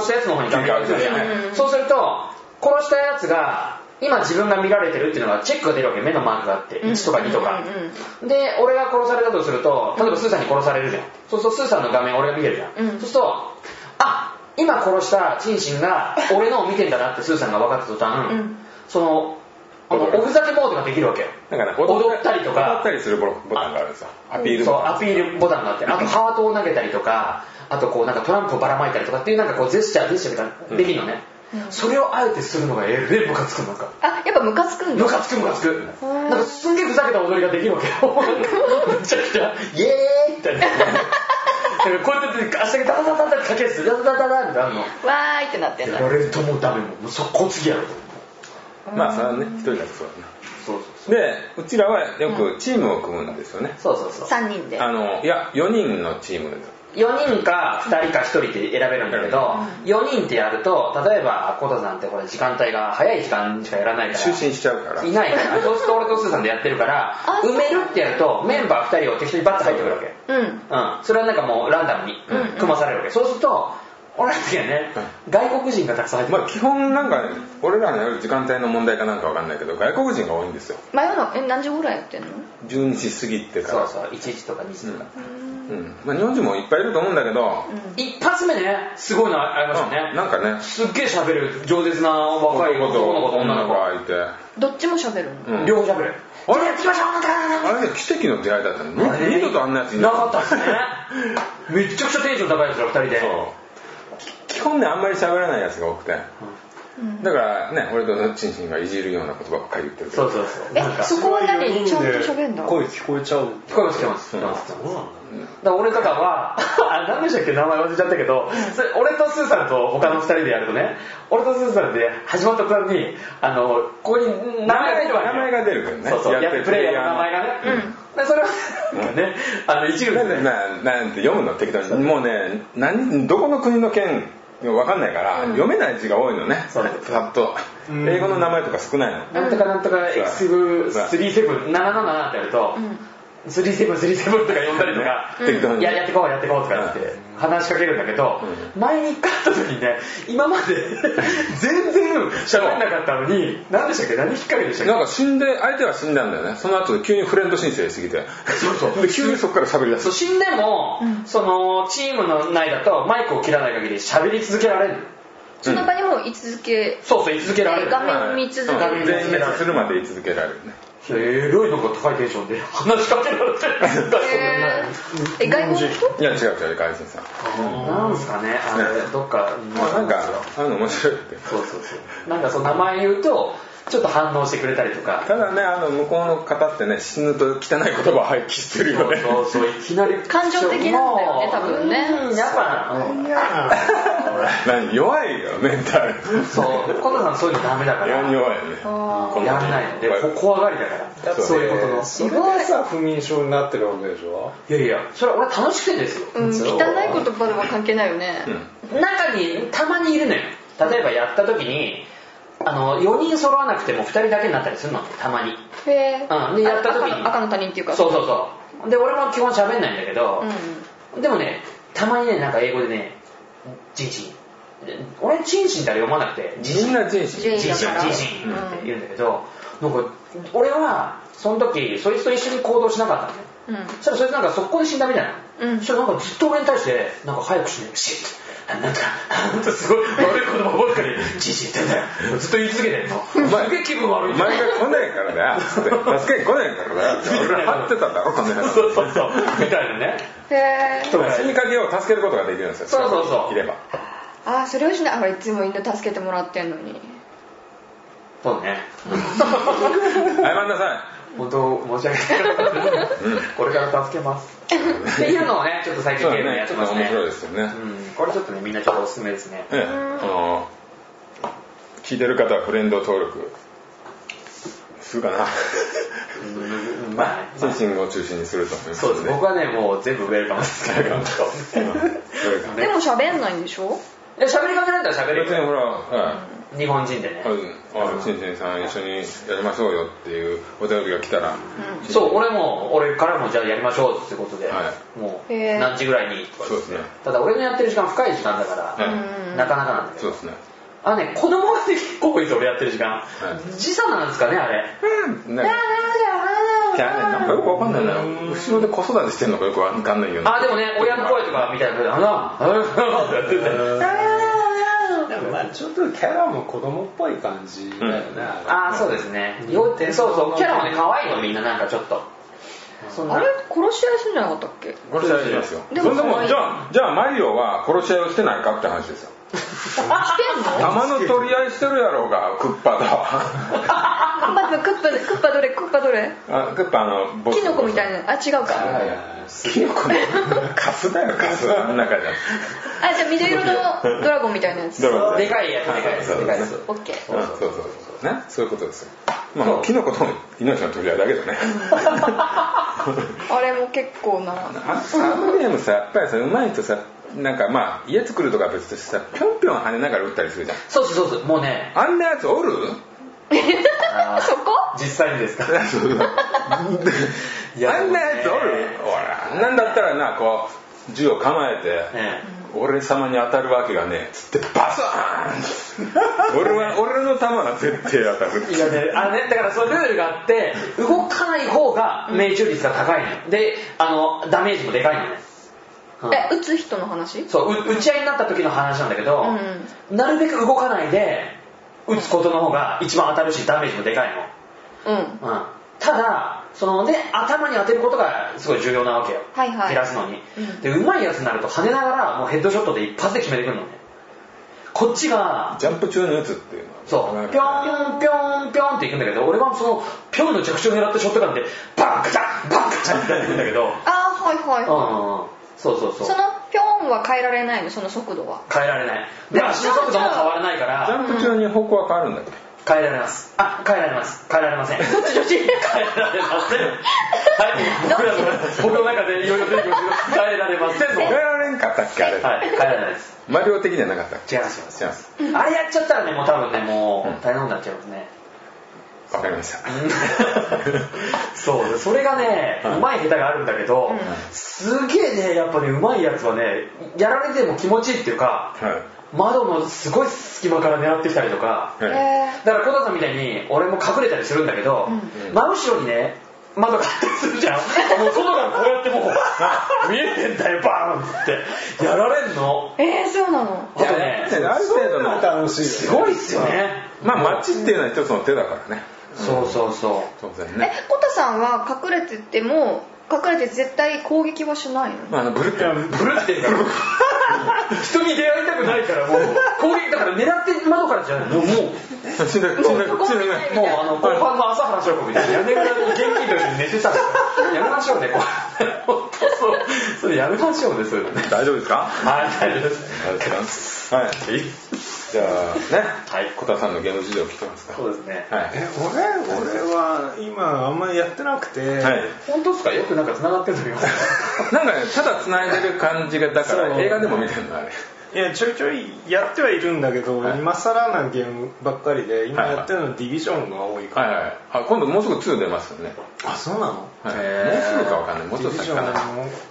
Speaker 2: したやつの方に画面が映るじゃ
Speaker 4: うん。
Speaker 2: んそうすると殺したやつが今自分が見られてるっていうのがチェックが出るわけ目のマークがあって1とか2とか。
Speaker 4: うん
Speaker 2: で俺が殺されたとすると例えばスーさんに殺されるじゃん。そうするとスーさんの画面俺が見てるじゃん、
Speaker 4: うん。
Speaker 2: そうするとあ今殺したチンシンが俺のを見てんだなってスーさんが分かった途端、
Speaker 4: うん。
Speaker 2: そのおふざけモードができるわけよ。
Speaker 1: だから
Speaker 2: 踊ったりとか。
Speaker 1: 踊ったりするボタンがあるんですよ。アピール
Speaker 2: そう
Speaker 1: ボタン。
Speaker 2: アピールボタンがあって。あとハートを投げたりとかあとこうなんかトランプをばらまいたりとかっていうなんかこうジェスチャージェスチャーができるのね、それをあえてするのがえれえムカつくなんか。
Speaker 4: あやっぱムカつくんだ。
Speaker 2: ムカつくムカつく。なんかすんげえふざけた踊りができるわけよ。めちゃくちゃイエーイみたいなこうやって足だけダダダダダかけるすダダダダダってなるの
Speaker 4: わーいってなってんだ
Speaker 2: やられるともうダメもう速攻次やる
Speaker 1: まあそれはね一人だとそうだね
Speaker 2: そうそう
Speaker 1: でうちらはよくチームを組むんですよね
Speaker 2: そうそうそう
Speaker 4: 3人で
Speaker 1: あのいや4人のチームです
Speaker 2: 4人か2人か1人で選べるんだけど、4人ってやると例えばコタさんってこれ時間帯が早い時間しかやらないから
Speaker 1: 就寝しちゃうから。
Speaker 2: いないから そうすると俺とスーさんでやってるから
Speaker 4: あ
Speaker 2: 埋めるってやるとメンバー2人を適当にバッと入ってくるわけ。
Speaker 4: うん。
Speaker 2: うん。それはなんかもうランダムに
Speaker 4: うん。
Speaker 2: 組まされるわけ。そうすると俺らの時はね外国人がたくさん入って
Speaker 1: まあ基本なんかね俺らのやる時間帯の問題かなんかわかんないけど外国人が多いんですよ。
Speaker 4: 真夜中え何時ぐらいやってんの
Speaker 1: ？12時過ぎてから。
Speaker 2: そうそう1時とか2時とか。
Speaker 1: うん。まあ日本人もいっぱいいると思うんだけど
Speaker 2: 一発目ねすごいのありましたね。
Speaker 1: うん。なんかね。
Speaker 2: すっげえ喋る饒舌な若い男の子と女の子。
Speaker 1: がいて。
Speaker 4: どっちも喋るの？
Speaker 1: うん。
Speaker 2: 両方喋る。
Speaker 1: あれ？
Speaker 2: やってきましょう
Speaker 1: あれね奇跡の出会いだったの。二度とあんなやつい
Speaker 2: なかった。ですね。めっちゃくちゃテンション高いやつら2人で。
Speaker 1: そう。き基本ねあんまり喋らないやつが多くて。だからね俺とチンチンがいじるようなことばっかり言ってるけど。
Speaker 2: そうそうそう。
Speaker 4: え
Speaker 2: なんか
Speaker 4: そこは何？ちゃんと喋んだ
Speaker 5: 声聞こえちゃう。
Speaker 2: 聞こえます聞こえます。
Speaker 5: そうなんだ
Speaker 2: だから俺とかはあ何でしたっけ名前忘れちゃったけど、それ俺とスーさんと他の2人でやるとね俺とスーさんで始まった途端にあのここに名前が
Speaker 1: 名前が出るけどね。
Speaker 2: そうそう。や
Speaker 1: やってる
Speaker 2: プレイヤーの名前がね、でそれはねあの一軍でね。
Speaker 1: なんでななんて読むの？適当に。もうね何どこの国の県わかんないから、読めない字が多いのね
Speaker 2: そう。
Speaker 1: パッと。英語の名前とか少ないの、
Speaker 2: なんとかなんとかエクスブ37ってやると、3737とか呼んだりとか、
Speaker 1: 適当に。
Speaker 2: ややってこうやってこうとかって話しかけるんだけど、前に一回会った時にね今まで 全然喋んなかったのに何でしたっけ？何きっかけでしたっけ？
Speaker 1: なんか死んで相手は死んだんだよね。その後急にフレンド申請しすぎて。
Speaker 2: そうそう。
Speaker 1: で急にそこから喋り出す。
Speaker 2: 死んでも、そのチームの内だとマイクを切らない限り喋り続けられる。
Speaker 4: その場にも居続け
Speaker 2: そうそう居続けられる。
Speaker 4: 画面を見続け
Speaker 1: はい
Speaker 4: る。
Speaker 1: 全滅するまで言い続けられるね
Speaker 2: えろいのが高いテンションで話しかけられて
Speaker 4: え外国の人。
Speaker 1: いや違う違う外人さん。
Speaker 2: なんですかね。あれどっか。
Speaker 1: まあなんかあの面白いって。
Speaker 2: そうそうそう。なんかその名前言うとちょっと反応してくれたりとか。
Speaker 1: ただねあの向こうの方ってね死ぬと汚い言葉を廃棄してるよね。
Speaker 2: そうそういきなり
Speaker 4: 感情的なんだよね多分ね。
Speaker 2: うん。やっぱ
Speaker 1: 何弱いよメンタル。
Speaker 2: そう。コタさんそういうのダメだから。
Speaker 1: 弱いよね。
Speaker 4: あ
Speaker 2: やんないの。でこ怖がりだから。
Speaker 1: そう。
Speaker 2: そういうことの。
Speaker 5: それでさ不眠症になってるわけでしょ？
Speaker 2: いやいや。それは俺楽しくてですよ。
Speaker 4: ーうん汚い言葉では関係ないよね。
Speaker 2: 中にたまにいるのよ。例えばやった時にあの4人揃わなくても2人だけになったりするのたまに。
Speaker 4: へえ
Speaker 2: うん。でやった時に。
Speaker 4: 赤の赤の他人っていうか。
Speaker 2: そうそうそう。で俺も基本喋んないんだけど、
Speaker 4: う
Speaker 2: でもねたまにねなんか英語でね「ジンシン」俺チンシンってあれ読まなくてジンシン
Speaker 1: みんな人
Speaker 4: ジ
Speaker 1: 種
Speaker 2: ジンシン
Speaker 4: だから。
Speaker 2: ジンシンって言うんだけど、なんか俺はその時そいつと一緒に行動しなかったのね
Speaker 4: んうん
Speaker 2: そしたらそいつなんか速攻で死んだみたいな、
Speaker 4: うん。
Speaker 2: そしたらなんかずっと俺に対してなんか早く死ね。シッ。なんとか。なんとすごい悪い言葉ばっかり。ジンシン言ってんだよ。ずっと言い続けてんの。
Speaker 1: お前
Speaker 2: すげえ気分悪い
Speaker 1: お前が来ないからだよ。つって助けに来ないからだよ。って俺張ってただろこの野郎
Speaker 2: そうそうそう。みたいなね
Speaker 4: へえ
Speaker 1: そう死にかけを助けることができるんですよ。
Speaker 2: そうそうそう。
Speaker 1: いれば。
Speaker 4: ああそれをしないあいつも犬助けてもらってんのに。
Speaker 2: そうね。
Speaker 1: 謝んなさい
Speaker 2: 本当申し訳ない。これから助けます。っていうのをね ちょっと最近ゲームやってますね。
Speaker 1: 白いですよね、
Speaker 2: うん。これちょっとねみんなちょっとおすすめですね。
Speaker 1: ええ。あの聞いてる方はフレンド登録するかな。
Speaker 2: うんまあ。ね
Speaker 1: シンシンを中心にすると思います
Speaker 2: そうです。僕はねもう全部ウェルカムですから。
Speaker 4: でも喋んないんでしょ？
Speaker 2: いや喋りかけられたら喋れる。
Speaker 1: 別にほら、はい
Speaker 2: 日本人でね。
Speaker 1: あシンシンさん一緒にやりましょうよっていうお便りが来たら、
Speaker 2: そう俺も俺からもじゃあやりましょうってことで、
Speaker 1: は
Speaker 2: もう何時ぐらいにとか
Speaker 1: そうですね。
Speaker 2: ただ俺のやってる時間深い時間だから、
Speaker 1: はい。
Speaker 4: うん
Speaker 2: なかなかなんだけど。
Speaker 1: そうですね。
Speaker 2: あのね子供がね結構多いです俺やってる時間、
Speaker 1: い。
Speaker 2: 時差なんですかねあれ。
Speaker 1: うん。なん。かいやなんかよくわかんないな。後ろで子育てしてんのかよくわかんないような
Speaker 2: あでもね親の声とかみたいな感じであらあらってやってて
Speaker 5: でもまあちょっとキャラも子供っぽい感じだよね、
Speaker 2: ああそうですね。
Speaker 5: うん。
Speaker 2: よそうそうキャラもね可愛いのみんななんかちょっと。
Speaker 4: あれ殺し合いするんじゃなかったっけ？
Speaker 1: 殺し合いしますよ。
Speaker 4: でも
Speaker 1: それでも
Speaker 4: 可愛い
Speaker 1: じゃあじゃあマリオは殺し合いをしてないかって話ですよ玉の？取り合いしてるやろうがクッパと。
Speaker 4: 待ってクッパクッパどれ？クッパどれ？
Speaker 1: あクッパあのボス
Speaker 4: キノコみたいな。あ違うか。
Speaker 1: キノコのカスだよカスあんな感じ
Speaker 4: あじゃあ緑色のドラゴンみたいなやつ。
Speaker 1: ドラゴン。
Speaker 2: でかいやつでかいやつ。
Speaker 1: そう
Speaker 2: でかいやつ
Speaker 4: オッケー。
Speaker 1: うんそうそうそう。ね？そういうことですよ。ま
Speaker 2: そう。
Speaker 1: あキノコとの命の取り合いだけどね。
Speaker 4: あれも結構な。
Speaker 1: ああのゲームさやっぱりさうまいとさなんかまあ家作るとかは別としてさぴょんぴょん跳ねながら撃ったりするじゃん。
Speaker 2: そうそうそうそうもうね。
Speaker 1: あんなやつおる？
Speaker 4: そこ？
Speaker 2: 実際にですか？
Speaker 1: あんなやつおる？ほらなんだったらなこう銃を構えて
Speaker 2: え
Speaker 1: 俺様に当たるわけがねえつってバサーン俺は俺の弾が絶対当たる。
Speaker 2: えいやねあのねだからそのルールがあって動かない方が命中率が高いの。よであのダメージもでかいのね、うん
Speaker 4: え撃つ人の話？
Speaker 2: そうう打ち合いになった時の話なんだけど、なるべく動かないで打つことの方が一番当たるしダメージもでかい
Speaker 4: うん。
Speaker 2: の、うん、ただそので頭に当てることがすごい重要なわけよ、
Speaker 4: はいはい。
Speaker 2: 減らすのに、
Speaker 4: うん。
Speaker 2: でうまいやつになると跳ねながらもうヘッドショットで一発で決めてくるのね。こっちが
Speaker 1: ジャンプ中に撃つっていうのは。
Speaker 2: そう、ぴょんぴょんぴょんっていくんだけど、俺はその、ぴょんの着地を狙ってショットガンで、バンカチャンバンカチャンってやってくんだけど、
Speaker 4: あーはいはい
Speaker 2: うん
Speaker 4: は
Speaker 2: うんうん、そうそうそう
Speaker 4: いそ。のピョンは変えられないの？その速度は
Speaker 2: 変えられない。で、足の速度も変わらないから、
Speaker 1: ジャンプ中に方向は変わるんだっけ？
Speaker 2: 変えられます。あ、変えられます。変えられません。どっちどっち？変えられません。はい、僕らの、僕の中でいろいろ出てくるけど、変えられませんの。
Speaker 1: 変え
Speaker 2: は
Speaker 1: られんかったっけ？あれ、
Speaker 2: い、変えられないです。
Speaker 1: マリオ的にはなかった
Speaker 2: 違います、
Speaker 1: 違います
Speaker 2: す。あれやっちゃったらね、もう多分ね、も
Speaker 1: うん
Speaker 2: う、大変なことになっちゃいますね。
Speaker 1: わかりました。
Speaker 2: そうそれがね、
Speaker 1: はい。う
Speaker 2: まい下手があるんだけど、
Speaker 4: うん。
Speaker 2: すげえねやっぱねうまいやつはねやられても気持ちいいっていうか
Speaker 1: はい。
Speaker 2: 窓のすごい隙間から狙ってきたりとか
Speaker 1: はい。
Speaker 4: へ
Speaker 2: だから小田さんみたいに俺も隠れたりするんだけど、
Speaker 1: うん。
Speaker 2: 真後ろにね窓があったりするじゃん。もう外からこうやってもう見えてんだよバーンって。やられんの？
Speaker 4: ええー、そうなの？
Speaker 2: あとね
Speaker 1: ある程度の
Speaker 5: 楽しいよね。
Speaker 2: すごいっすよね。
Speaker 1: まあ街っていうのは一つの手だからね
Speaker 2: そうそうそう。
Speaker 4: え
Speaker 1: 当然ね。
Speaker 4: コタさんは隠れてても隠れて絶対攻撃はしないの？
Speaker 1: まああのブルッて
Speaker 2: ブルってるから 人に出会いたくないからもう攻撃だから狙って窓からじゃないもうもう
Speaker 1: 死んだ死んだ死んだね
Speaker 2: もうあの後半の朝原翔子みたいな屋根裏に現金と一緒に寝てたからやめましょうねこれ。本当そう。それやめましょうねそういうのね。
Speaker 1: 大丈夫ですか？
Speaker 2: はい大丈夫です。
Speaker 1: ありがとうござい。はいじゃあね
Speaker 2: はい。
Speaker 1: 小田さんのゲーム事情聞いてますか？
Speaker 2: そうですね。
Speaker 1: はい。
Speaker 5: え俺俺は今あんまりやってなくて、
Speaker 1: はい。
Speaker 2: 本当ですか？よくなんか繋がってる時
Speaker 1: なんかねただ繋いでる感じがだから映画でも見てるのあれ。
Speaker 5: いやちょいちょいやってはいるんだけど、
Speaker 1: はい。
Speaker 5: 今更なゲームばっかりで今
Speaker 1: はいはい
Speaker 5: やってるのはディビジョンが多いから、
Speaker 1: はいはい。あ今度もうすぐ2出ますよね。
Speaker 5: あそうなの？
Speaker 1: はい。もうすぐかわかんない。もうちょっと先かな。
Speaker 5: ディビジ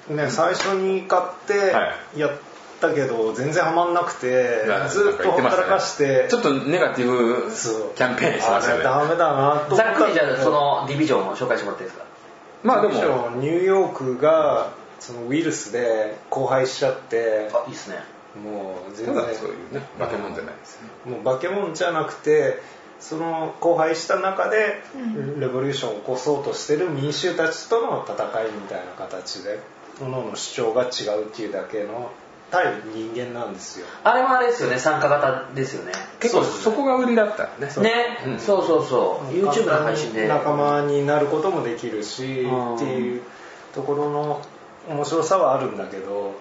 Speaker 5: ョンのね最初に買って
Speaker 1: は
Speaker 5: やったけど全然ハマんなくて、ずっとほったらかして
Speaker 1: ちょっとネガティブキャンペーンしましたよね。
Speaker 5: ダメだなと思
Speaker 2: ざ
Speaker 5: っ
Speaker 2: くりじゃあそのディビジョンを紹介してもらっていいですか？
Speaker 1: まあで
Speaker 5: ディビジ
Speaker 1: も
Speaker 5: ョンニューヨークがそのウイルスで荒廃しちゃって
Speaker 2: あいいっすね。
Speaker 5: もう全然
Speaker 1: そういうね化け物じゃないです
Speaker 5: もう化け物じゃなくてその荒廃した中で
Speaker 4: うん。
Speaker 5: レボリューションを起こそうとしてる民衆たちとの戦いみたいな形で各々の主張が違うっていうだけの対人間なんですよ。
Speaker 2: あれもあれですよね参加型ですよね。
Speaker 1: 結構そこが売りだったよね。それ
Speaker 2: ね、
Speaker 1: うん。
Speaker 2: そうそうそう。YouTube の配信で。
Speaker 5: 仲間になることもできるし
Speaker 2: うん
Speaker 5: っていうところの面白さはあるんだけど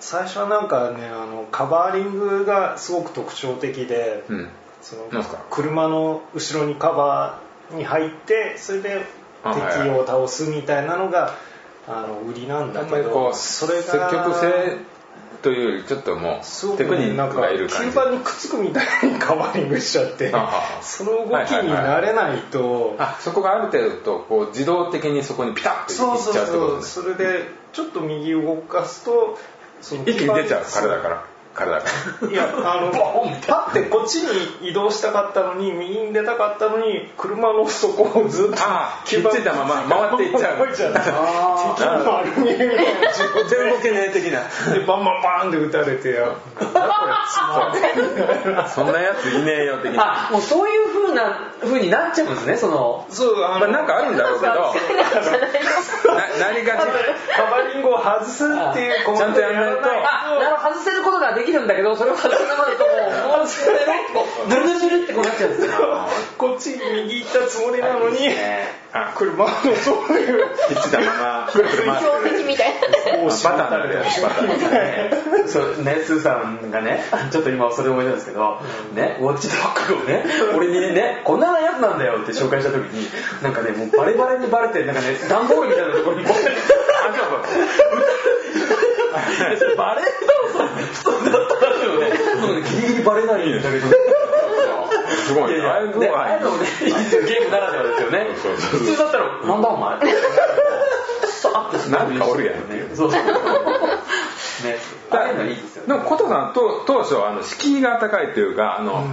Speaker 5: 最初はなんかねあのカバーリングがすごく特徴的で、
Speaker 1: うん。
Speaker 5: その
Speaker 1: なんすか？
Speaker 5: 車の後ろにカバーに入ってそれで敵を倒すみたいなのがあの売りなんだけどそれが
Speaker 1: 積極性というよりちょっともうテクニックがいる感じ。
Speaker 5: 吸盤にくっつくみたいにカバーリングしちゃってその動きに慣れないと。
Speaker 1: あそこがある程度とこう自動的にそこにピタッといっちゃうってこ
Speaker 5: そう
Speaker 1: とです
Speaker 5: それでちょっと右動かすとその
Speaker 1: 一気に出ちゃう体から体から
Speaker 5: いやあのパッてこっちに移動したかったのに右に出たかったのに車の底をずっと
Speaker 1: ああひっついたまま回っていっちゃう。
Speaker 5: 敵の丸見えみたいな。
Speaker 1: 全動けねえ的な。
Speaker 5: でバンバンバンって撃たれてなんだこれつまんねえ
Speaker 1: そんなやついねえよ的な。
Speaker 2: あもうそういう風な風になっちゃうんですねその。
Speaker 5: そうあの
Speaker 1: まあなんかあるんだろうけど。な何がち。
Speaker 5: カバーリングを外すっていうコマンドをやらないと。
Speaker 2: 外せることができるんだけどそれを外せなかったともうもう捨てろってこうズルズルってこうなっちゃうんですよ。
Speaker 5: こっち右行ったつもりなのに
Speaker 1: あ
Speaker 5: 車のそういう。
Speaker 1: ひっついたままくるくる回って
Speaker 4: 強敵みたいな。
Speaker 1: るバターな。んだよバター
Speaker 2: そうね、スーさんがね、ちょっと今それ思い出したんですけど、ね、ウォッチドッグをね、俺にね、こんなやつなんだよって紹介した時に、なんかね、もうバレバレにバレて、なんかね、段ボールみたいなところにこうバレる だろ、それ。普通だったらしいよね。ギリギリバレないんだけど。
Speaker 1: すごい。ねああい。うの
Speaker 2: ねゲームならではですよね。普通だったら、なんだお前。さあって
Speaker 1: なんかおるやんっていう。
Speaker 2: ね。そうそう。ね、ああいうのいいですよね。
Speaker 1: でもコトさんと当初あの敷居が高いというかあの、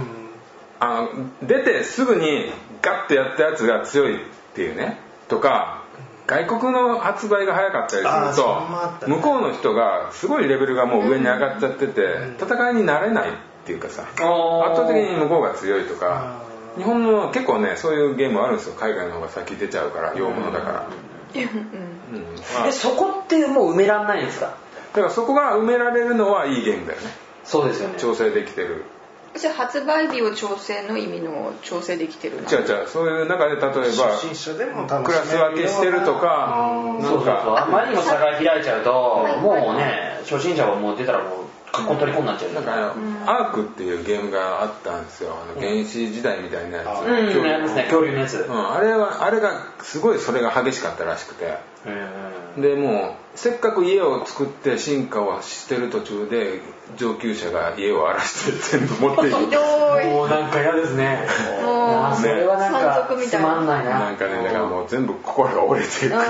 Speaker 1: あの出てすぐにガッとやったやつが強いっていうね。とか外国の発売が早かったりすると、向こうの人がすごいレベルがもう上に上がっちゃってて、戦いになれない。っていうかさ圧倒的に向こうが強いとか日本の結構ねそういうゲームあるんですよ。海外の方が先出ちゃうから洋物だから、
Speaker 4: うん。
Speaker 1: うん。まあ
Speaker 2: で、そこってもう埋めらんないんですか？
Speaker 1: だからそこが埋められるのはいいゲームだよね。
Speaker 2: そうですよね。
Speaker 1: 調整できてる。
Speaker 4: じゃあ発売日を調整の意味の調整できてるな
Speaker 1: 違う違うそういう中で例えばクラス分けしてるとかな
Speaker 2: そう。
Speaker 1: か
Speaker 2: あまりにも差が開いちゃうと、
Speaker 4: はい
Speaker 2: もうね、初心者はもう出たらもう、格好取り込んになっちゃう？
Speaker 1: なんかあのアークっていうゲームがあったんですよ。あの原始時代みたいなやつ、
Speaker 2: うん、うん、
Speaker 1: 恐竜。
Speaker 2: のやつ。
Speaker 1: うん、あれはあれがすごいそれが激しかったらしくて。
Speaker 2: うん
Speaker 1: でもうせっかく家を作って進化をしてる途中で上級者が家を荒らして全部持っていく。
Speaker 2: もうなんか嫌ですね。
Speaker 4: もう。
Speaker 2: それはなん
Speaker 4: 山
Speaker 2: かつまんな。いな。
Speaker 1: なんかねだからもう全部心が折れていくっていう。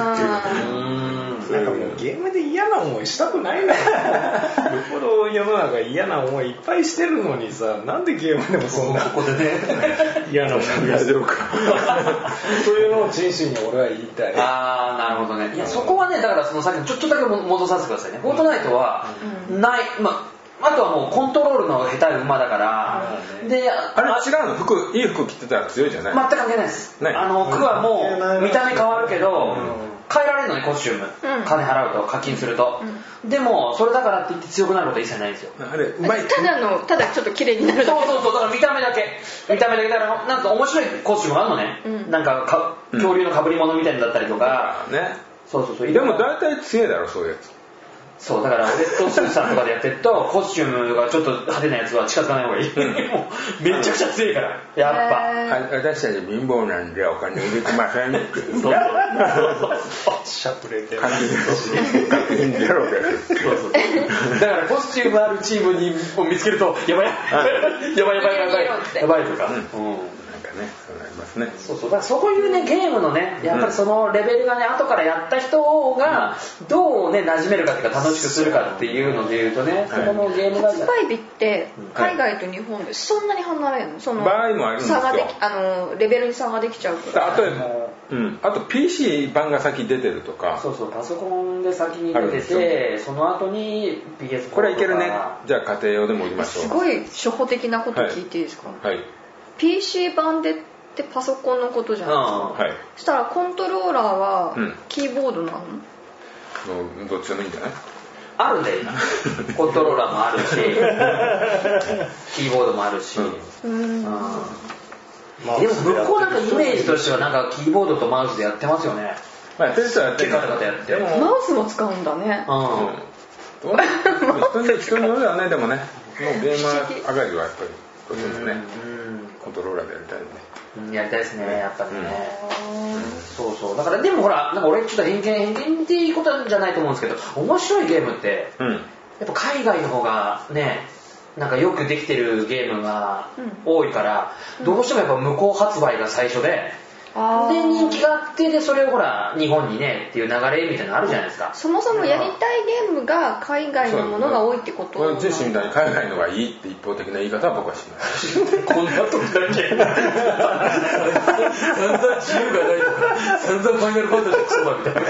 Speaker 5: なんかもうゲームで嫌な思いしたくないんだよよっぽど世の中嫌な思いいっぱいしてるのにさなんでゲームでもそんな
Speaker 2: ここでね。
Speaker 5: 嫌な思いが
Speaker 1: 大丈夫か。
Speaker 5: そういうのを真摯に俺は言いたい。
Speaker 2: あー、なるほどね。いや、そこはね、だからそのさっきのちょっとだけ戻させてくださいね。フォートナイトは、ない、まあ、あとはもうコントロールの下手い馬だから、で、
Speaker 1: あれ違うの？服いい服着てたら強いじゃない？
Speaker 2: 全く関係ないです。
Speaker 1: ない。
Speaker 2: あの、区はも
Speaker 5: う
Speaker 2: 見た目変わるけど、変えられるのね、コスチューム。
Speaker 4: うん。
Speaker 2: 金払うと、課金すると。でも、それだからって言って強くなることは一切ないんですよ。
Speaker 1: あれうまい。
Speaker 4: ただのただちょっと綺麗になる。
Speaker 2: そうそうそう、だから見た目だけ。見た目だけだから、なんか面白いコスチュームがあるのね。
Speaker 4: うん。
Speaker 2: なんかか、恐竜の被り物みたいなのだったりとか、
Speaker 1: ね
Speaker 2: そうそうそう。
Speaker 1: でも大体強いだろそういうやつ
Speaker 2: そう、だから俺とスーさんとかでやってると、コスチュームがちょっと派手なやつは近づかない方がいい。もう、めちゃくちゃ強いから。やっぱ。
Speaker 1: 私たち貧乏なんでお金入れてませんっていう
Speaker 2: そう
Speaker 5: しゃくれてる
Speaker 1: 感じです学品ゼロです
Speaker 2: そうそう。だからコスチュームあるチームにを見つけると、やばいやばい、やばいやばいやばい、とか。うん
Speaker 1: なんかねそうなりますね。
Speaker 2: そうそう。だからそういうね、ゲームのね、やっぱりそのレベルがね、後からやった人が、どうね、馴染めるかっていうか、楽しくするかっていうので言うとね、そこのゲームが、
Speaker 4: 発売日って海外と日本でそんなに離れるの？その
Speaker 1: 場合もあるんですよ。
Speaker 4: 差ができあのレベルに差ができちゃうか。ら
Speaker 1: 例えば、うん、あと PC 版が先出てるとか。
Speaker 2: そうそう、パソコンで先に出てて、その後に PS4
Speaker 1: これいけるね。じゃあ家庭用でも売りましょう。
Speaker 4: すごい初歩的なこと聞いていいですか、
Speaker 1: はい
Speaker 4: PC 版でってパソコンのことじゃないですか、
Speaker 2: うん
Speaker 1: はい。
Speaker 4: そしたらコントローラーは
Speaker 1: うん。
Speaker 4: キーボードなの、
Speaker 1: もうどっちでもいいんじゃない？
Speaker 2: あるんだよ今コントローラーもあるし。キーボードもあるし、うん。
Speaker 5: まあ
Speaker 2: でも向こうなんかイメージとしてはなんかキーボードとマウスでやってますよね。
Speaker 1: まあやってる人はやってる。
Speaker 4: マウスも使うんだね。
Speaker 2: うん、
Speaker 1: どう？人に人によるよねでもね。もうゲーマー上がりはやっぱりどうしてもねコントローラーでやりたいよね。
Speaker 2: うん、やりたいですねやっぱりね、そうそう。だからでもほらなんか俺ちょっと偏見偏見っていうことじゃないと思うんですけど面白いゲームって
Speaker 1: うん。
Speaker 2: やっぱ海外の方がねなんかよくできてるゲームが多いから、どうしてもやっぱ向こう発売が最初で、で人気があってでそれをほら日本にねっていう流れみたいなのあるじゃないですか。
Speaker 4: そもそもやりたいゲームが海外のものが多いってこと
Speaker 1: これジェシーみたいに海外のがいいって一方的な言い方は僕はしない
Speaker 2: こんな時だけ散々自由がないとか散々ファイナルファンタジークソだみた。いな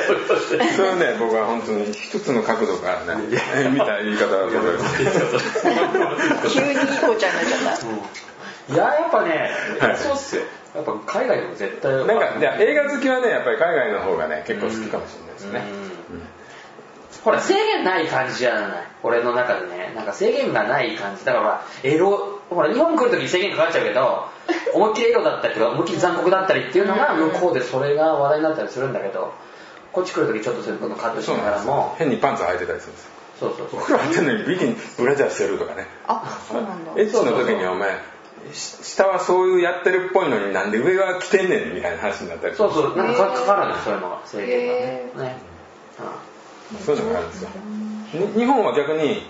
Speaker 1: それはね僕は本当に一つの角度からね見た言い方だと思います。
Speaker 4: 急にいい子ちゃんになっちゃった。
Speaker 2: いややっぱね、
Speaker 1: はい。
Speaker 2: そうっすよやっぱ海外でも絶対
Speaker 1: なんかいや映画好きはねやっぱり海外の方がね結構好きかもしれないですね。
Speaker 2: ほら。制限ない感じじゃない？俺の中でね。なんか制限がない感じ。だからほらエロほら日本来る時に制限かかっちゃうけど 思いっきりエロだったりとか思いっきり残酷だったりっていうのが向こうでそれが話題になったりするんだけどこっち来る時ちょっとそういうのカットしながらも
Speaker 1: 変にパンツ履いてたりするんですよ。
Speaker 2: そうそうそう。
Speaker 1: お風呂入ってんのにビキニブラジャーしてるとかね。
Speaker 4: あそうなんだ。
Speaker 1: エッチの時にお前し下はそういうやってるっぽいのになんで上は着てんねんみたいな話になったり
Speaker 2: そうそう。なんかかかかるんですそういうのが。制限がね。
Speaker 4: へ
Speaker 2: ね、
Speaker 1: そういうのがあるんですよ。に日本は逆に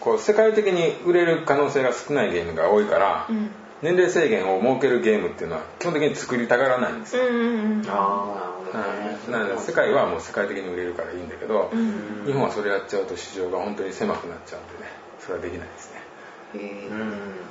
Speaker 1: こう世界的に売れる可能性が少ないゲームが多いから、
Speaker 4: うん。
Speaker 1: 年齢制限を設けるゲームっていうのは基本的に作りたがらないんですよ、
Speaker 4: うんうんうん。
Speaker 2: ああなるほどね。
Speaker 1: なので世界はもう世界的に売れるからいいんだけど、
Speaker 4: ん。
Speaker 1: 日本はそれやっちゃうと市場が本当に狭くなっちゃうんでね。それはできないですね。
Speaker 2: うん。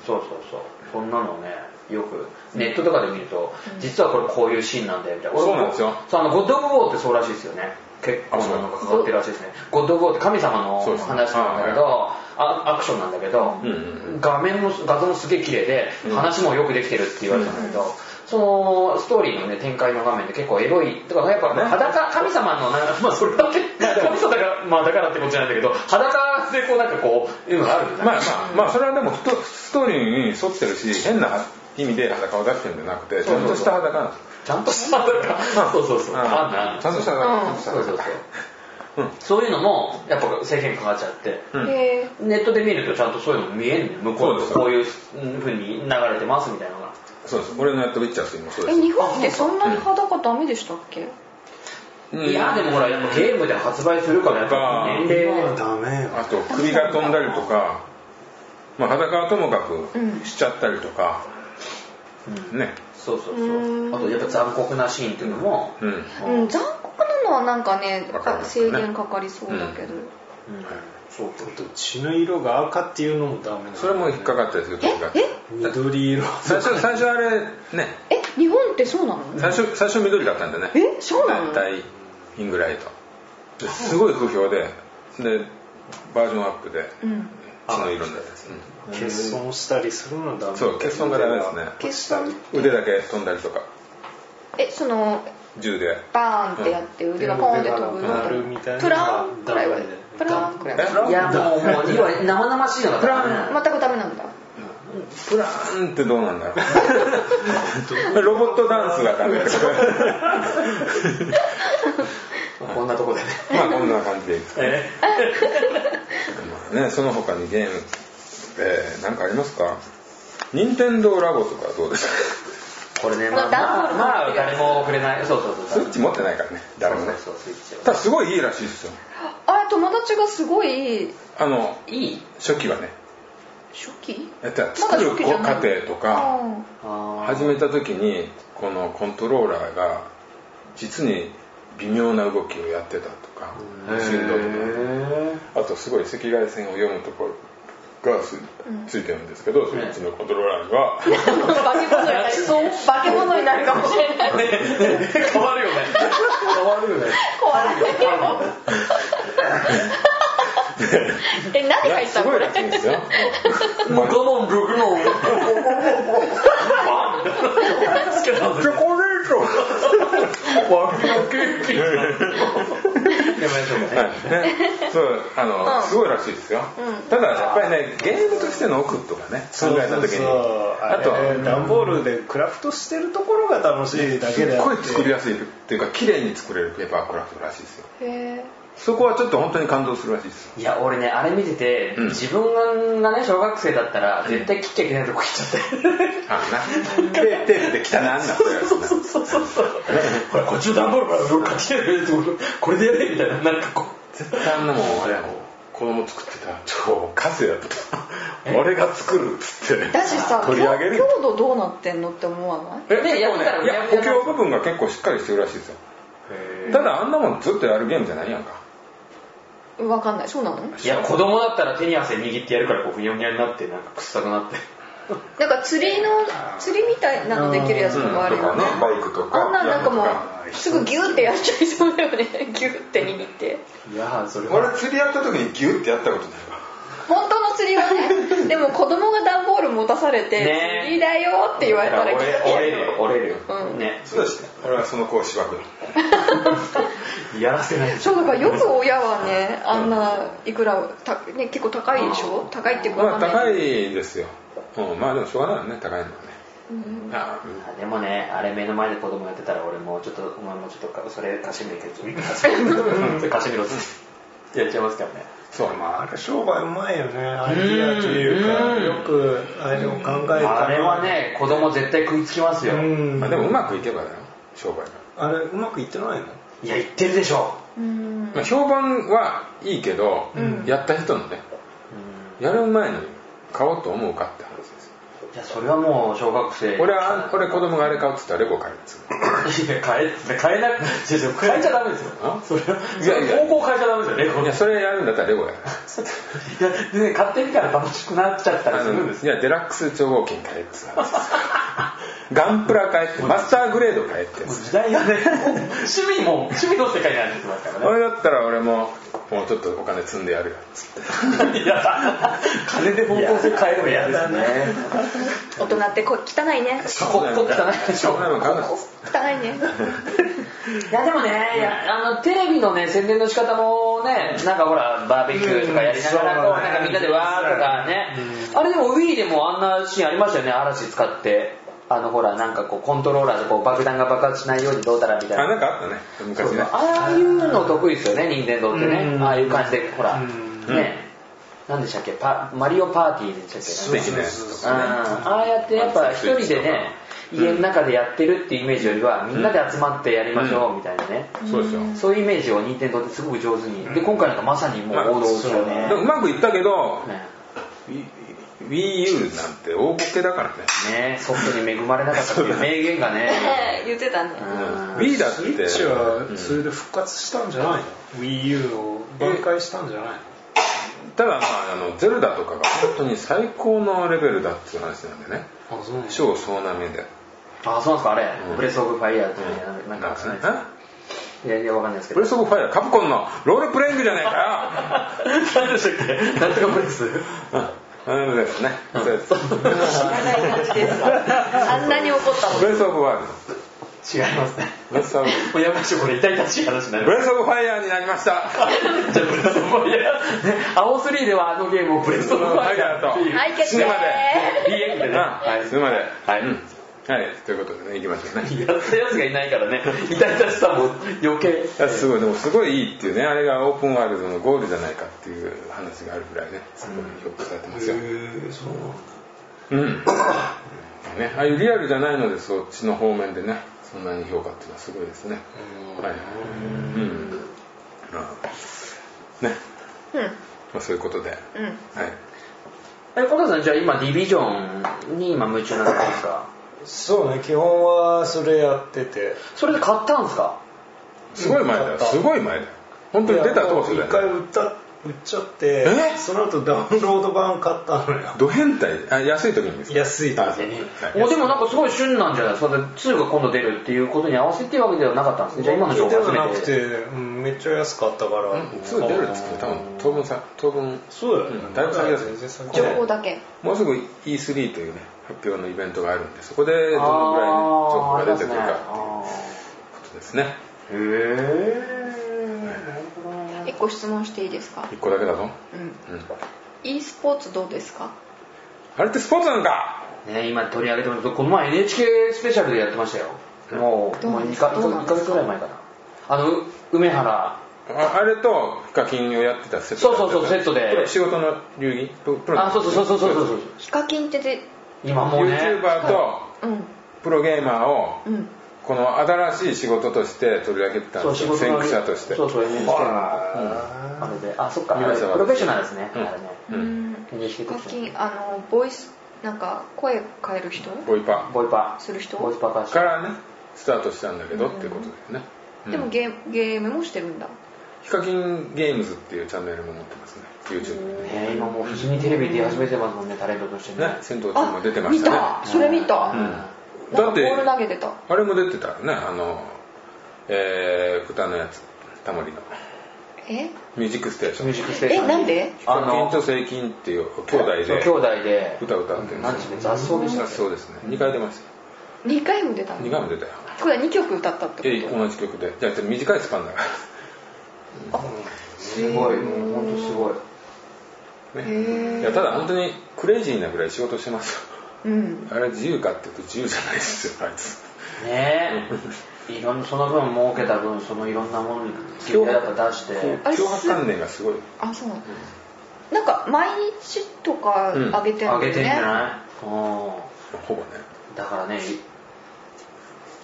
Speaker 2: そうそうそうそんなのねよくネットとかで見ると、実はこれこういうシーンなんだよみたいな。
Speaker 1: そうなんですよ。
Speaker 2: そうあのゴッド・オブ・ウォーってそうらしいですよね。結構なのがかかってるらしいですね。ゴッド・オブ・ウォーって神様の話なんだけどあアクションなんだけど、
Speaker 1: うんうん
Speaker 2: 画面も画像もすげえ綺麗で話もよくできてるって言われたんだけど、そのストーリーのね展開の画面で結構エロいとかやっぱ
Speaker 1: ね。
Speaker 2: 裸神様のな まあそれだけ神様だからまあだからってことじゃないんだけど裸でこうなんかこういうのがある
Speaker 1: まあまあまあそれはでもストストーリーに沿ってるし変な意味で裸を出してるんじゃなくてちゃんとした裸なんですよ。
Speaker 2: ちゃんとした裸？そうそうそう。
Speaker 1: うん。
Speaker 2: あんな。
Speaker 1: ちゃんとした裸。
Speaker 2: そうそうそう。
Speaker 1: 裸うん。
Speaker 2: そういうのもやっぱ制限かかっちゃって
Speaker 1: うん。
Speaker 4: へ
Speaker 2: ネットで見るとちゃんとそういうの見えんねん。向こうこういう風に流れてますみたいなのが
Speaker 1: そうです。俺のやったウィッチャーズもそうです。
Speaker 4: ーえ日本ってそんなに裸ダメでしたっけ？
Speaker 1: うん。
Speaker 2: いやでもほらやっぱゲームで発売するからやっぱ年齢。
Speaker 5: まあダメ。よ
Speaker 1: あと首が飛んだりとか、まあ、裸はともかくしちゃったりとか、ね。
Speaker 2: そうそうそう。
Speaker 4: うん。
Speaker 2: あとやっぱ残酷なシーンっていうのも
Speaker 1: うん。
Speaker 4: うん残酷なのはなんかね制
Speaker 1: ね。
Speaker 4: 限かかりそうだけど、
Speaker 2: うんそう
Speaker 5: 血の色が赤っていうのもダメなの
Speaker 1: それも引っかかったりする時が。
Speaker 4: え？
Speaker 5: 緑色。
Speaker 1: 最初最初あれね。
Speaker 4: え？日本ってそうなの？
Speaker 1: 最初最初緑だったんでね。
Speaker 4: え？そうなの？
Speaker 1: 大体イングライト。ですごい不評で。でバージョンアップで
Speaker 4: うん。
Speaker 1: 血の色になったやつ、
Speaker 5: 欠損したりするのはダメ
Speaker 1: うんそう欠損がダメですね。
Speaker 4: 欠損？
Speaker 1: 腕だけ飛んだりとか。
Speaker 4: えその
Speaker 1: 銃で。
Speaker 4: バーンってやって腕がポンって飛ぶ
Speaker 5: 腕がなるみたいな
Speaker 4: プラン？くらいはプラン。くらいは
Speaker 2: いやもうもう要は生々しいのがダメなの
Speaker 4: 全くダメなんだ。
Speaker 1: プラーンってどうなんだろう。ロボットダンスがダメ
Speaker 2: こんなとこでね。
Speaker 1: まあこんな感じでいいですかね。
Speaker 2: え？
Speaker 1: まあねその他にゲームえー、何かありますか？任天堂ラボとかどうですか？
Speaker 2: これねまあ
Speaker 4: ダンボール
Speaker 2: まあまあ誰もくれない。そうそうそう
Speaker 1: スイッチ持ってないからね誰もね
Speaker 2: そうそうスイッチを。
Speaker 1: ただすごいいいらしいですよ。
Speaker 4: あれ友達がすごい
Speaker 1: あの
Speaker 2: いい？
Speaker 1: 初期はね。
Speaker 4: 初期？
Speaker 1: やった。作る過程とか始めた時にこのコントローラーが実に微妙な動きをやってたとか振動とか。あとすごい赤外線を読むところがつついてるんですけど、スイッチのコントローラーが、
Speaker 4: 化け物になりそう化け物になるかもしれない。
Speaker 2: 変わるよね。変わるよね。
Speaker 4: 怖いよえ何入ったの？これ
Speaker 1: すごいらしいんですよ。
Speaker 2: もう我慢できないチョコレート割りのケーキやめましょうかね
Speaker 1: そうあの、
Speaker 4: うん。
Speaker 1: すごいらしいですよ、
Speaker 4: うん。
Speaker 1: ただやっぱりねゲームとしての奥とかね考えた時に。
Speaker 5: あ
Speaker 1: あとは
Speaker 5: と段ボールでクラフトしてるところが楽しいだけ
Speaker 1: すっごい作りやすいっていうか綺麗に作れるペーパークラフトらしいですよ。
Speaker 4: へ
Speaker 1: そこはちょっと本当に感動するらしいです。
Speaker 2: いや俺ねあれ見てて、
Speaker 1: うん。
Speaker 2: 自分がね小学生だったら絶対切っちゃいけないとこ切っちゃって
Speaker 1: あのな。テープテープで汚ななったやつな
Speaker 2: そうそうそうそう。ほらこっちの段ボールからどっか来てるこれでやれみたいな。なんかこう。
Speaker 1: 絶対あんなもんあれやもん子供作ってたら超カスやった俺が作るっつって。
Speaker 4: えだしさ
Speaker 1: 取り上げる。
Speaker 4: 強度どうなってんのって思わ。ない
Speaker 1: え
Speaker 2: ね
Speaker 1: 結構ね
Speaker 2: やったら
Speaker 1: いや補強部分が結構しっかりしてるらしいですよ。ただあんなもんずっとやるゲームじゃないやんか
Speaker 4: わかんない。そうなの？
Speaker 2: いや子供だったら手に汗握ってやるからこうふにゃふにゃになってなんか臭くなって。
Speaker 4: なんか釣りの釣りみたいなのできるやつとかあるよね。
Speaker 1: バイクとか。
Speaker 4: あんなんなんかもうすぐギューってやっちゃいそうだよね。ギューって握って。
Speaker 2: いやーそれ
Speaker 1: 俺釣りやった時にギュッてやったことないわ
Speaker 4: 本当の釣りはね でも子供が段ボール持たされて
Speaker 2: ね。
Speaker 4: 釣りだよって言われたら
Speaker 2: 折れ折れるよ折れる。よ、
Speaker 4: うん。
Speaker 2: ね。
Speaker 1: そうですね。俺はその子をしばく
Speaker 2: やらせない。
Speaker 4: そうだからよく親はねあんないくらた、ね、結構高いでしょ？高いっていうか
Speaker 1: まあ高いですよ、うん、まあでもしょうがないよね高いのはね。
Speaker 4: うん。
Speaker 1: あ
Speaker 2: でもねあれ目の前で子供やってたら俺もうちょっとお前もちょっとそれ貸してみるけど。貸してみろそれ貸してみろっつってやっちゃいますからね。
Speaker 1: そう
Speaker 5: まああれ商売うまいよね。アイディアというか
Speaker 2: うん。
Speaker 5: よくあれを考えた
Speaker 2: あれはね子供絶対食いつきますよ、
Speaker 5: うん。
Speaker 1: まあでもうまくいけばだよ。商売が、
Speaker 5: あれうまくいってないの？
Speaker 2: いや言ってるでしょ。
Speaker 4: うん。
Speaker 1: まあ、評判はいいけど、
Speaker 4: うん。
Speaker 1: やった人のねやる前に買おうと思うかって話
Speaker 2: やそれはもう小学生。
Speaker 1: 俺は俺子供があれ買うっつったらレゴ買えっつう
Speaker 2: いや買え買えなく違う違う買えちゃダメですよ。
Speaker 1: あ
Speaker 2: それはい
Speaker 1: や
Speaker 2: 高校変えちゃダメですよレゴ
Speaker 1: いやそれやるんだったらレゴや
Speaker 2: いやでね買ってみたら楽しくなっちゃったりするんです
Speaker 1: いやデラックス超合金買えっつう話ガンプラ買えってマスターグレード買えって
Speaker 2: 時代がね趣味も趣味の世界になってますからね
Speaker 1: 俺だったら俺ももうちょっとお金積んでやるよ。っつって
Speaker 2: いや。だ金で方向性変えるの嫌ですね。
Speaker 4: 大人ってこ汚いね。
Speaker 2: ここ汚いでしょ
Speaker 1: しょうがないもん
Speaker 4: 汚いね。
Speaker 2: いやでもね、あのテレビのね宣伝の仕方もね、なんかほらバーベキューとかやりながらこう
Speaker 5: うん
Speaker 2: なんかみんなでわーとかね、あれでも Wii でもあんなシーンありましたよね、嵐使って。あのほらなんかこうコントローラーでこう爆弾が爆発しないようにどうたらみたい
Speaker 1: あ
Speaker 2: な。
Speaker 1: なんかあったね。昔ね。
Speaker 2: ああいうの得意ですよね、任天堂ってね。
Speaker 5: うん。
Speaker 2: ああいう感じでほら、
Speaker 5: うん。
Speaker 2: ね、なんでしたっけ？パ、マリオパーティーでしたっけ？
Speaker 1: 素敵なやつと
Speaker 2: うん
Speaker 1: かね。
Speaker 2: ああやってやっぱ一人でね、家の中でやってるっていうイメージよりはみんなで集まってやりましょうみたいなね。
Speaker 1: そうですよ。
Speaker 2: そういうイメージを任天堂ってすごく上手に。で、今回なんかまさにもう王道ですよね。
Speaker 1: うまくいったけど
Speaker 2: ね
Speaker 1: WiiU なんて大ボケだからね。
Speaker 2: ね。ソフトに恵まれなかったっていう名言がね。
Speaker 4: 言ってたね。
Speaker 2: うん。
Speaker 1: Wii だって。
Speaker 5: スイッチはそれで復活したんじゃないの？WiiU を挽回したんじゃないの？
Speaker 1: ただまああのゼルダとかが本当に最高のレベルだっていう話なんでね。
Speaker 5: あそうなんだ。
Speaker 1: 超総なめで。
Speaker 2: あ、そうなんですかあれ？
Speaker 1: う。ん。
Speaker 2: ブレスオブファイヤーってねなんか、いやいやわかんないですけど。
Speaker 1: ブレ。スオブファイアカプコンのロールプレイングじゃないか
Speaker 2: 何でしたっけ？なんとかブレス
Speaker 1: ようん。ですね。そうです
Speaker 4: 知らない感じですあん。なに怒ったの
Speaker 1: ブレスオブワール
Speaker 2: 違いますね。
Speaker 1: ドブレスオブ
Speaker 2: もうやめましょう、これ痛々しい話になり。
Speaker 1: ブレスオブファイアになりました
Speaker 2: じゃあブレスオブファイヤー。ね、青3ではあのゲームをブレスオブファイヤーと。
Speaker 4: はい決定
Speaker 1: 死ぬまで
Speaker 2: BM でね。
Speaker 1: はいすまで
Speaker 2: はい
Speaker 1: うんはいということでね行きましょうね。
Speaker 2: やったやつがいないからね、痛々しさも余計。
Speaker 1: すごい。でもすごいいいっていうね。あれがオープンワールドのゴールじゃないかっていう話があるぐらいね。すごい評価されてますよ、
Speaker 5: へえそうなんだ。
Speaker 1: うん。ね、ああいうリアルじゃないのでそっちの方面でねそんなに評価っていうのはすごいですね。はい。うん。まあね、
Speaker 4: うん。
Speaker 1: まあ、そういうことで、
Speaker 4: うん。
Speaker 1: はい。
Speaker 2: え、小田さん、じゃあ今ディビジョンに今夢中になってますか？
Speaker 5: そうね基本はそれやってて。
Speaker 2: それで買ったんですか？
Speaker 1: すごい前だよ。
Speaker 5: うん
Speaker 1: すごい前だよ。本当に出た当初だ
Speaker 5: 一回売った売っちゃって
Speaker 1: え？
Speaker 5: その後ダウンロード版買ったのよ。
Speaker 1: ド変態？あ安い時にですか？
Speaker 5: 安い時に。
Speaker 2: でもなんかすごい旬なんじゃない？ですか。だって2が今度出るっていうことに合わせていうわけではなかったんですね。じゃあ今の情
Speaker 5: で
Speaker 2: 報初めて。
Speaker 5: はなくて、うん、めっちゃ安かったから、
Speaker 1: うんすぐ出るっつって多分当分さ当分
Speaker 5: そうだよね、
Speaker 1: うんだいぶ先です
Speaker 5: 全然先。
Speaker 4: 情報だけ。
Speaker 1: もうすぐ E3 というね発表のイベントがあるんでそこでどのぐらいの情報が出てくるかっていうことですね。
Speaker 2: へえ。なるほどね
Speaker 4: え個質問していいですか
Speaker 1: ？1個だけだぞ、
Speaker 4: うん。
Speaker 1: うん、
Speaker 4: e スポーツどうですか？
Speaker 1: あれってスポーツなんか？
Speaker 2: ね今取り上げてもらうとこの前 NHK スペシャルでやってましたよ。もうもう2
Speaker 4: どうなんですか？
Speaker 2: か2ヶ月ぐらい前かな。あのう梅原。
Speaker 1: ああれとヒカキンをやってたセット
Speaker 2: そうそうそうセットで。
Speaker 1: 仕事の流儀？ププロ
Speaker 2: あそうそうそうそうそうそう。
Speaker 4: ヒカキンってで
Speaker 2: 今もうね。
Speaker 1: YouTuber と
Speaker 4: うん。
Speaker 1: プロゲーマーを
Speaker 4: うん。
Speaker 1: この新しい仕事として取り上げてたんですよ。先駆者として。
Speaker 2: そうそう NHK の、うん。
Speaker 5: あ
Speaker 2: あれで。あそっか。プロフェッショナルですね、
Speaker 1: うん。
Speaker 2: あれね。
Speaker 4: のボイスなんか声変える人？
Speaker 1: ボイパ
Speaker 2: ボイパ
Speaker 4: する人？
Speaker 2: ボイパ
Speaker 1: からねスタートしたんだけどっていうことですね、うん。
Speaker 4: でもゲーゲームもしてるんだ
Speaker 1: ヒカキンゲームズっていうチャンネルも持ってますね。YouTube でね
Speaker 2: ね今もう普通にテレビで出始めてますもんねタレントとしてね。
Speaker 1: ね戦闘中も出てま
Speaker 4: 見
Speaker 1: したね。
Speaker 4: た。それ見た。
Speaker 2: うん。
Speaker 1: だって
Speaker 4: ール投げてた。
Speaker 1: あれも出てたよね。あのえー、歌のやつ。タモリの。
Speaker 4: え？
Speaker 1: ミュージックステーション。
Speaker 2: ミュージックステーション。
Speaker 4: えなんで？
Speaker 1: ヒカキンとセイキンっていう兄弟で
Speaker 2: そう兄弟で。
Speaker 1: 歌歌ってるん
Speaker 2: 何
Speaker 1: で
Speaker 2: ですすね雑草でしたっけ？
Speaker 1: そうですね。2回出ました。
Speaker 4: 2回も出たの
Speaker 1: ？2回も出たよ。
Speaker 4: これは2曲歌ったって
Speaker 1: え
Speaker 4: こ
Speaker 1: 同じ曲で。じゃあ短いスパンだか
Speaker 2: すごい。もう本当すごい。
Speaker 1: ね。
Speaker 4: ー。
Speaker 1: いやただ本当にクレイジーなぐらい仕事してます。
Speaker 4: とうん。
Speaker 1: よあれ自由かっていうと自由じゃないですよあいつ。
Speaker 2: ねえ。いろんなその分儲けた分そのいろんなものについてやっぱ出して。
Speaker 4: あれ
Speaker 1: 脅迫観念がすごい。
Speaker 4: あそう。なのなんか毎日とか
Speaker 1: うん。
Speaker 4: 上げてるんだよ
Speaker 2: あげてんじゃ
Speaker 4: ね
Speaker 2: ない？うん。
Speaker 1: ほぼね。
Speaker 2: だからね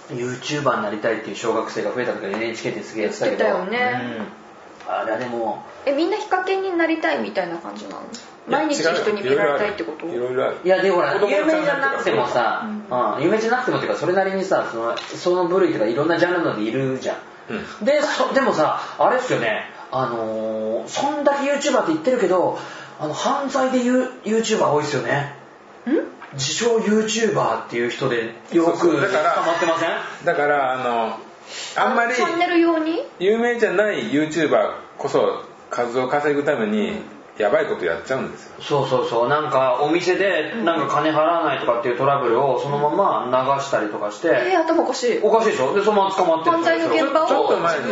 Speaker 2: YouTuber になりたいっていう小学生が増えた時は NHK ってすげえやってたけど。
Speaker 4: 言ってたよね。
Speaker 2: うん。あれはでも
Speaker 4: えみんなヒカキンになりたいみたいな感じなの？毎日人に見られたいってこと？
Speaker 1: いろいろある。
Speaker 2: いやでほら有名じゃなくてもさ、うん有名じゃなくてもっていうかそれなりにさそのその部類とかいろんなジャンルのでいるじゃん、
Speaker 1: うん。
Speaker 2: でそでもさあれっすよね。あのーそんだけ YouTuber って言ってるけどあの犯罪で言う YouTuber 多いっすよね自称 YouTuber っていう人でよく捕まってません？
Speaker 1: だからあのあんまり
Speaker 4: チャンネル用に？
Speaker 1: 有名じゃない YouTuber こそ数を稼ぐためにやばいことやっちゃうんですよ。
Speaker 2: そうそうそう。なんかお店でなんか金払わないとかっていうトラブルをそのまま流したりとかして、
Speaker 4: えー、頭おかしい。
Speaker 2: おかしいでしょ？でそのまま捕まってる
Speaker 4: 犯罪の現場を
Speaker 1: ちょっと前に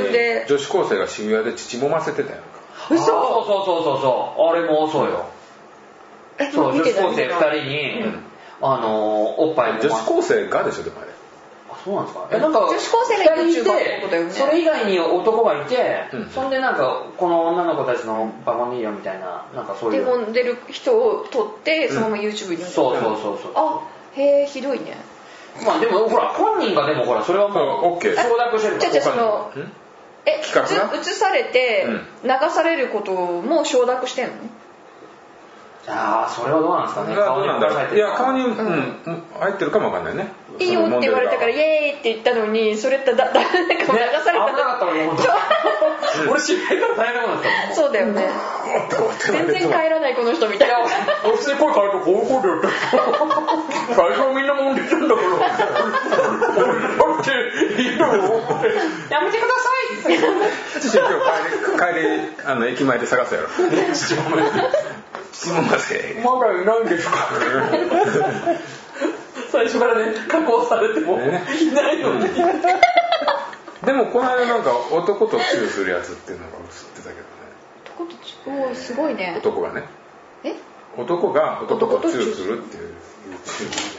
Speaker 1: 女子高生が渋谷で乳もませてたやんか
Speaker 2: そうそうそうそうそう。あれもそうよ。
Speaker 4: え
Speaker 2: そう女子高生2
Speaker 4: た見てた
Speaker 2: 人に、
Speaker 1: うん
Speaker 2: あのおっぱいも
Speaker 1: 女子高生がでしょでもあれ。
Speaker 2: あそうなんですか？えなんか
Speaker 4: 女子高生が
Speaker 2: い
Speaker 4: よね。
Speaker 2: それ以外に男がいて、
Speaker 1: うん。
Speaker 2: そんでなんかこの女の子たちのバカにいいよみたいななんかそうい
Speaker 4: で
Speaker 2: う
Speaker 4: も出る人を撮ってそのまま YouTube に上げた
Speaker 2: そうそうそうそう。
Speaker 4: あへえひどいね。
Speaker 2: まあでもほら本人がでもほらそれはもう
Speaker 1: そう OK
Speaker 2: 承諾してるから
Speaker 4: じゃあじゃあその
Speaker 1: ん？
Speaker 4: え
Speaker 1: 企画が
Speaker 4: 映されて流されることも承諾してんの？
Speaker 2: ああそれはどうなんですかね。
Speaker 1: それはどうなんだろう。いや顔に、
Speaker 4: ん
Speaker 1: うんうん入ってるかもわかんないね。
Speaker 4: いいよって言われたからイエーイって言ったのにそれってだ 誰かも流され
Speaker 2: ね危なか
Speaker 4: た
Speaker 2: った 俺から大変なことだったもん。
Speaker 4: そうだよね。全然帰らないこの人みたいな。
Speaker 2: 俺普通に声変えるとこういうことやって 最初はみんなもんでたんだから。俺だっていいのよやめてください
Speaker 1: 父今日帰り帰りあの駅前で探すやろ父も父もませ
Speaker 2: まだいないんですか？最初からね加工されても
Speaker 1: ね。
Speaker 2: いないのに、
Speaker 1: でもこの間なんか男とチューするやつっていうのが映ってたけどね。
Speaker 4: 男とちおーすごいね。
Speaker 1: 男がね。
Speaker 4: え？
Speaker 1: 男が男とチューするっていうや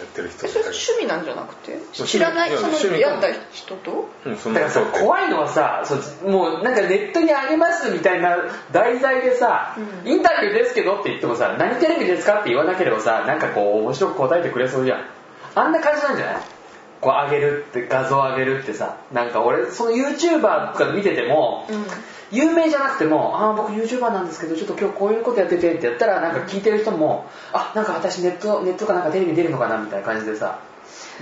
Speaker 1: ってる人
Speaker 4: えそれ趣味なんじゃなくて？知らないその
Speaker 1: いや趣味
Speaker 4: やった人と？
Speaker 1: どうん
Speaker 2: だからさ怖いのはさそうもうなんかネットにあげますみたいな題材でさ、
Speaker 4: うん。
Speaker 2: インタビューですけどって言ってもさ何テレビですかって言わなければさなんかこう面白く答えてくれそうじゃん。あんな感じなんじゃない？こう上げるって画像上げるってさなんか俺その YouTuber とか見てても、
Speaker 4: うん
Speaker 2: 有名じゃなくても「ああ僕 YouTuber なんですけどちょっと今日こういうことやってて」ってやったらなんか聞いてる人も「あなんか私ネットネットかなんかテレビに出るのかな」みたいな感じでさ。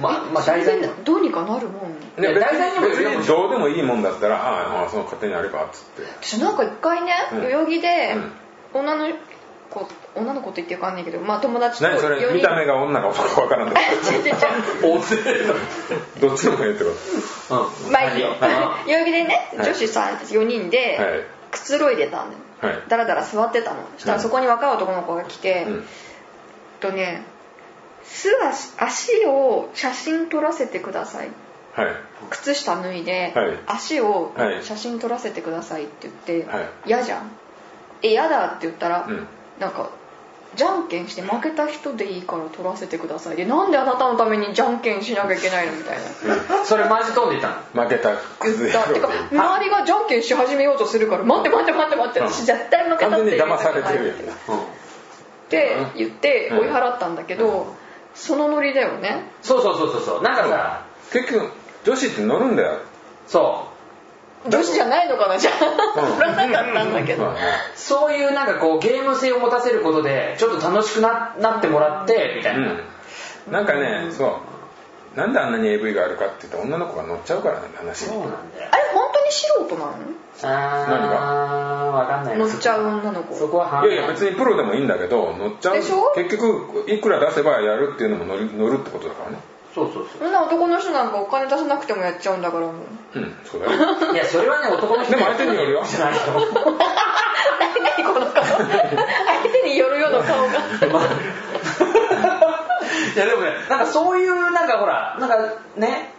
Speaker 2: まあまあ題材に
Speaker 4: 全然どうにかなるもん
Speaker 1: いや別
Speaker 2: 題材にも
Speaker 1: に別にどうでもいいもんだったらああその勝手にあればっつって。
Speaker 4: 私なんか一回ね
Speaker 1: うん。
Speaker 4: 代々木で
Speaker 1: うん。
Speaker 4: 女の子女の子って言ってわかんないけどまあ友達と
Speaker 1: 何それ
Speaker 4: 4人
Speaker 1: 見た目が女か男か分か。らんどどっちでもいいってこ
Speaker 2: うん。
Speaker 4: まあいいよ？
Speaker 2: 何
Speaker 4: 代々木でね
Speaker 1: はい。
Speaker 4: 女子さん4人で
Speaker 1: はい。
Speaker 4: くつろいでたんだよ。
Speaker 1: はい。
Speaker 4: だらだら座ってたの。そしたらそこに若い男の子が来て、
Speaker 1: うん。
Speaker 4: とね素足足を写真撮らせてください。靴下脱いで、
Speaker 1: はい。
Speaker 4: 足を
Speaker 1: はい。
Speaker 4: 写真撮らせてくださいって言って、
Speaker 1: はい。
Speaker 4: 嫌じゃん。え嫌だって言ったら、
Speaker 1: うん
Speaker 4: なんかじゃんけんして負けた人でいいから撮らせてください。でなんであなたのためにじゃんけんしなきゃいけないのみたいな。
Speaker 2: それマジ飛んでいったの？
Speaker 1: 負けた。
Speaker 4: 言
Speaker 1: クズ
Speaker 4: ったてか周りがじゃんけんし始めようとするから待って待って待って待って
Speaker 1: うん。
Speaker 4: 私絶対負けたって
Speaker 1: 完全に騙されてるやん。
Speaker 2: うん。
Speaker 4: って言って
Speaker 1: うん。
Speaker 4: 追い払ったんだけど、そのノリだよね。
Speaker 2: そうそうそうそうそう。なんかさ
Speaker 1: 結局女子って乗るんだよ。
Speaker 2: そう
Speaker 4: 女子じゃないのかなじゃあ。
Speaker 1: うん。
Speaker 4: 乗 らなかったんだけど、
Speaker 2: そういうなんかこうゲーム性を持たせることでちょっと楽しくななってもらってみたいな、
Speaker 1: うんなんかねそう。なんであんなに AV があるかって言ったら女の子が乗っちゃうからね話
Speaker 2: そうなんだよ
Speaker 4: あれ本当に素人なの？
Speaker 2: あーわかんない。な
Speaker 4: 乗っちゃう女の子。
Speaker 2: そこは判
Speaker 1: いやいや別にプロでもいいんだけど乗っちゃう。
Speaker 4: でしょ？
Speaker 1: 結局いくら出せばやるっていうのも乗る乗るってことだからね
Speaker 2: そうそうそ
Speaker 4: そんな男の人なんかお金出さなくてもやっちゃうんだからもう。
Speaker 1: うんそうだよ。
Speaker 2: う いやそれはね男の人
Speaker 1: でも相手によるよ。
Speaker 2: じゃないよ
Speaker 4: 何この顔相手によるような顔が。
Speaker 2: いやでもねなんかそういうなんかほらなんかね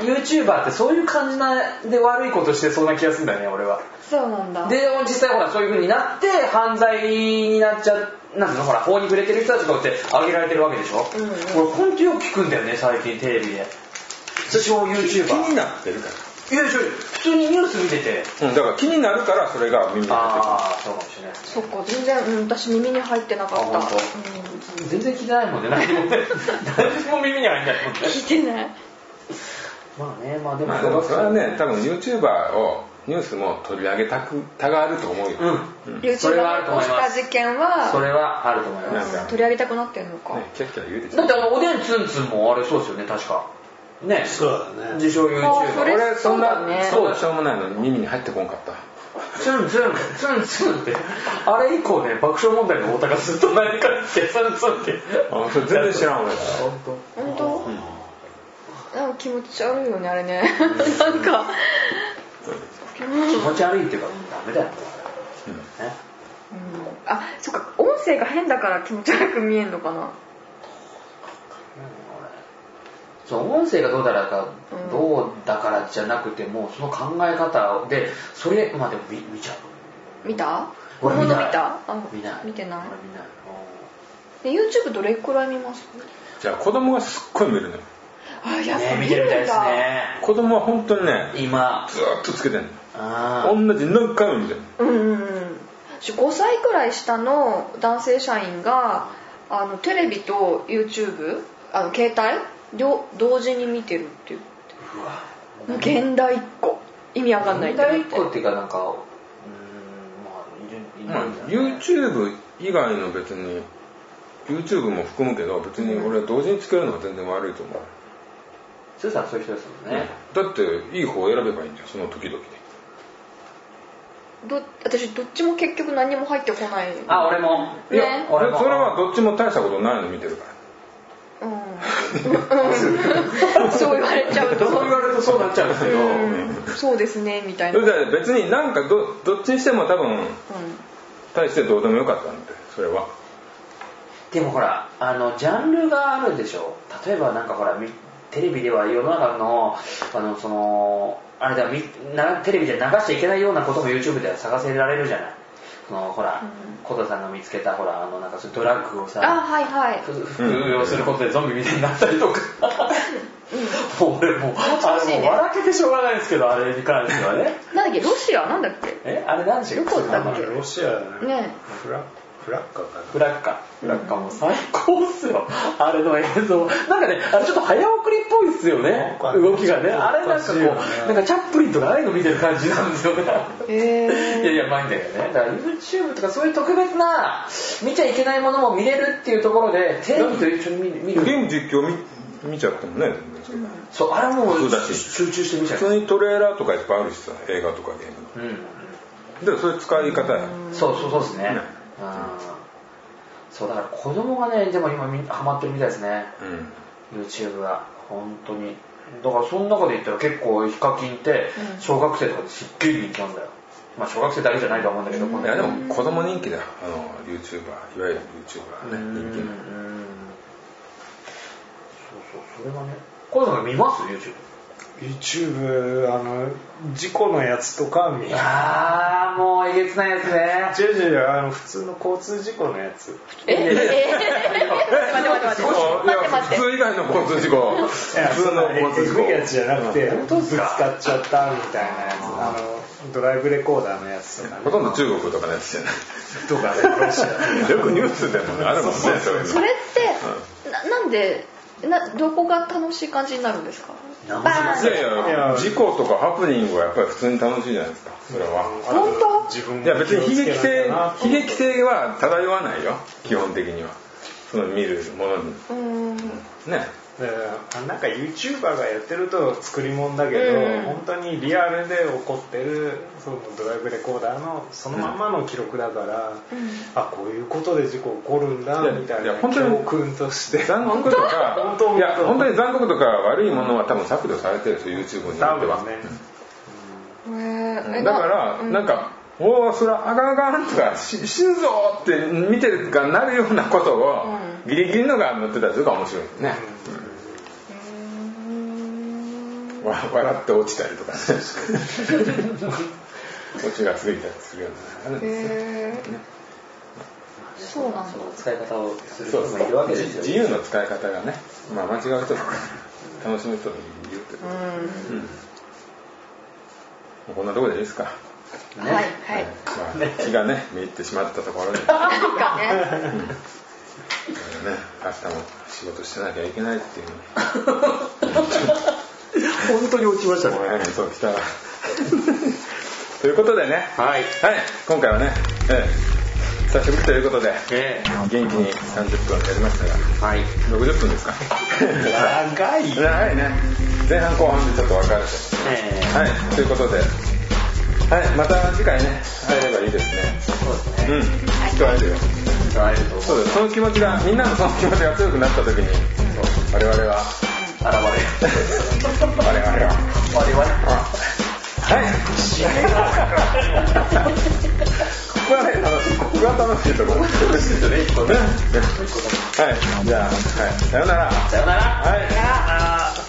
Speaker 2: YouTuber ってそういう感じなで悪いことしてそうな気がするんだよね俺は。
Speaker 4: そうなんだ。
Speaker 2: で実際ほらそういう風になって犯罪になっちゃうなんていうのほら法に触れてる人たちがこうやって挙げられてるわけでしょ、
Speaker 4: うんうん。
Speaker 2: 俺本当よく聞くんだよね最近テレビで。私も YouTuber
Speaker 1: 気になってるか
Speaker 2: いやいや普通にニュース見てて。
Speaker 1: ら、うん、だから気になるからそれが耳に入って
Speaker 2: ああそうかもしれない。
Speaker 4: そっか全然、うん、私耳に入ってなかった、うん、
Speaker 2: 全然聞いてないもんね。何も。ね何も耳に入んないもんね。
Speaker 4: 聞いてない。
Speaker 2: まあねまあでも。
Speaker 1: まあでもそれはね多分 YouTuber をニュースも取り上げたくたがると思うよ、
Speaker 2: うん。
Speaker 1: うん。
Speaker 2: それはあると思います。
Speaker 4: 事件は
Speaker 2: それはあると思います。
Speaker 1: なんか
Speaker 4: 取り上げたくなってんのか、
Speaker 1: キャッキャ言うでしょ。
Speaker 2: だってあのおでんツンツンもあれそうですよね確か。ね。
Speaker 5: そうだね。
Speaker 2: 自称 YouTuber
Speaker 4: あそれ
Speaker 1: 俺そんな
Speaker 4: そう。だね。
Speaker 1: そんなしょうもないのに耳に入ってこんかった
Speaker 2: ツンツンツンツンって。あれ以降ね爆笑問題の太田がずっと何かってツンツンって。
Speaker 1: あそれ全然知らん俺。
Speaker 2: 本当。
Speaker 4: 本当、なん。か気持ち悪いよねあれねなんか
Speaker 2: 気持ち悪いっていうかダメだよね。
Speaker 4: うん。あそっか音声が変だから気持ち悪く見えんのかな？
Speaker 2: そう音声がどうだらか、
Speaker 4: うん
Speaker 2: どうだからじゃなくてもうその考え方でそれまあでも見見ちゃう。
Speaker 4: 見た？
Speaker 2: 俺見ない。
Speaker 4: 本物見た？あ
Speaker 2: 見ない。
Speaker 4: 見てない？
Speaker 2: 俺見ない。
Speaker 4: で YouTube どれくらい見ます？
Speaker 1: じゃあ子供がすっごい見るのよ。
Speaker 4: あやっぱ
Speaker 2: ね
Speaker 4: 見るんだ
Speaker 2: 見てるみたいですね。
Speaker 1: 子供は本当にね
Speaker 2: 今。
Speaker 1: ずーっとつけてんの。
Speaker 2: あ
Speaker 1: 同じ何回も見てる。
Speaker 4: うんうんうん。5歳くらい下の男性社員があのテレビと YouTube あの携帯両同時に見てるって言って
Speaker 2: うわ。
Speaker 4: 現代っ子。意味わかんないって思って。
Speaker 2: 現代っ子っていうかなんかうーんまあいるい
Speaker 1: まあ YouTube 以外の別に YouTube も含むけど別に俺は同時につけるのは全然悪いと思う、
Speaker 2: スーさんそういう人ですもんね、
Speaker 1: だっていい方を選べばいいんだよその時々で
Speaker 4: ど私どっちも結局何も入ってこない。
Speaker 2: あ俺も。
Speaker 1: いや、
Speaker 4: ね
Speaker 2: 俺も。
Speaker 1: それはどっちも大したことないの見てるから。
Speaker 4: うん。うん。そう言われちゃうと。
Speaker 2: そう言われるとそうなっちゃうんですけど、
Speaker 4: うん。そうですねみたいな、
Speaker 1: 別になんかどどっちにしても多分大してどうでもよかったんでそれは。
Speaker 2: でもほらあのジャンルがあるでしょ？例えばなんかほらみテレビでは世の中のあのそのあれだみなテレビで流しちゃいけないようなことも YouTube では探せられるじゃない？そのほら
Speaker 4: うん。
Speaker 2: 小田さんが見つけたほらあのなんかそドラッグをさ
Speaker 4: あはいはい。
Speaker 2: ふ服用することでゾンビみたいになったりとか、もう俺もうあれもう笑けてしょうがないですけどあれに関してはね
Speaker 4: なんだっけロシアなんだっけ
Speaker 2: えあれ何でしたっけ
Speaker 4: どこだっけ
Speaker 5: ロシアだね
Speaker 4: ね
Speaker 5: フラフラッカかな。
Speaker 2: フラッカフラッカも最高っすよ。あれの映像。なんかねあれちょっと早送りっぽいっすよね。
Speaker 5: なんかね
Speaker 2: 動きがね。あれなんかこうなんかチャップリンとかああいうの見てる感じなんですよね。いやいやまあいいんだけどね。だから YouTube とかそういう特別な見ちゃいけないものも見れるっていうところでテレビと一緒に見見る。
Speaker 1: ゲーム実況見見ちゃってもね。そ
Speaker 2: うあれはもう
Speaker 1: そうだし。
Speaker 2: 集中して見ちゃう。
Speaker 1: 普通にトレーラーとかいっぱいあるしさ映画とかゲーム
Speaker 2: うん。
Speaker 1: のでそういう使い方や。
Speaker 2: そうそうそうですねそうだから子供がねでも今みハマってるみたいですね。
Speaker 1: うん。
Speaker 2: YouTube が。本当に。だからその中で言ったら結構ヒカキンって
Speaker 4: うん。
Speaker 2: 小学生とかですっげえ人気なんだよ。まあ小学生だけじゃないと思うんだけど、これ
Speaker 1: いやでも子供人気だよ。あの YouTuber いわゆる YouTuber ね
Speaker 2: うん。うん
Speaker 1: 人気の。
Speaker 2: そうそうそれがね。小田さんが見ます？YouTube
Speaker 5: YouTube あの事故のやつとか見
Speaker 2: ああもうえげつないやつね。
Speaker 5: 違う違う違うあの普通の交通事故のやつ。
Speaker 4: え？え？待って待って待って。
Speaker 1: 普通以外の交通事故。普通の交通事故
Speaker 5: やつじゃなくて
Speaker 1: うん
Speaker 5: ぶつかっちゃったみたいなやつ。あのドライブレコーダーのやつとかね。
Speaker 1: ほとんど中国とかのやつじゃない。
Speaker 5: とかねロシア
Speaker 1: よ。くニュースでもあるもんね。そういうの
Speaker 4: それってななんでなどこが楽しい感じになるんですか？
Speaker 1: いやいや事故とかハプニングはやっぱり普通に楽しいじゃないですか。それは。
Speaker 4: 本当？
Speaker 5: 自分
Speaker 1: いや別に悲劇性悲
Speaker 5: 悲
Speaker 1: 劇性は漂わないよ。基本的には。その見るものに
Speaker 4: うーん
Speaker 1: ね
Speaker 5: なんか YouTuber がやってると作り物だけど、
Speaker 4: うん
Speaker 5: 本当にリアルで起こってるそのドライブレコーダーのそのまんまの記録だから、あこういうことで事故起こるんだみたいな
Speaker 1: 本当に
Speaker 5: 教訓として。
Speaker 1: 残酷とか
Speaker 5: 本当？
Speaker 1: いや本当に残酷とか悪いものは多分削除されてるんですよ YouTube によ
Speaker 5: 多
Speaker 1: っては。
Speaker 5: 分ね、
Speaker 4: へー。え
Speaker 1: だから
Speaker 4: うん。
Speaker 1: なんか「おおそれはあかんあかん」とか「し死ぬぞ」って見てるかなるようなことをギリギリのが載ってたりするから面白いね。わ笑って落ちたりとかね。オチがついたりするようなあるんですよ。
Speaker 4: へー。そうなんだ
Speaker 2: その使い方をする
Speaker 1: そう。そう
Speaker 2: 人もいるわけですよ
Speaker 1: 自由の使い方がね、まあ、間違う人とか楽しむ人もいるという、
Speaker 4: うん。
Speaker 1: うん。もうこんなところでいいですか、
Speaker 4: はいはい。
Speaker 1: まあ、気がねめいってしまったところで、ね、
Speaker 4: なん。かね
Speaker 1: 明日も仕事してなきゃいけないっていうの
Speaker 2: 本当に落ちました
Speaker 1: にねそうきた。ということでね。
Speaker 2: はい。
Speaker 1: はい。今回はね、ええ。久しぶりということで
Speaker 2: え
Speaker 1: 元気に30分やりましたが。
Speaker 2: えはい。
Speaker 1: 60分ですか？
Speaker 5: 長い。
Speaker 1: 長いね。前半後半でちょっと分かれて。
Speaker 2: え
Speaker 1: はい、ということで、はい、また次回ね、会えればいいですね。
Speaker 2: そうですね。
Speaker 1: うん、きっと会えるよ。
Speaker 2: 会えると
Speaker 1: そうです、その気持ちが、みんなのその気持ちが強くなった時に、我々は、
Speaker 2: 現れる
Speaker 1: 我々は、
Speaker 2: 我々は
Speaker 1: はい。ここはね、楽しい。ここが楽しいところ。楽しいで。すね、一個ね。はい、じゃあ、はい、さよなら。
Speaker 2: さよなら
Speaker 1: はい。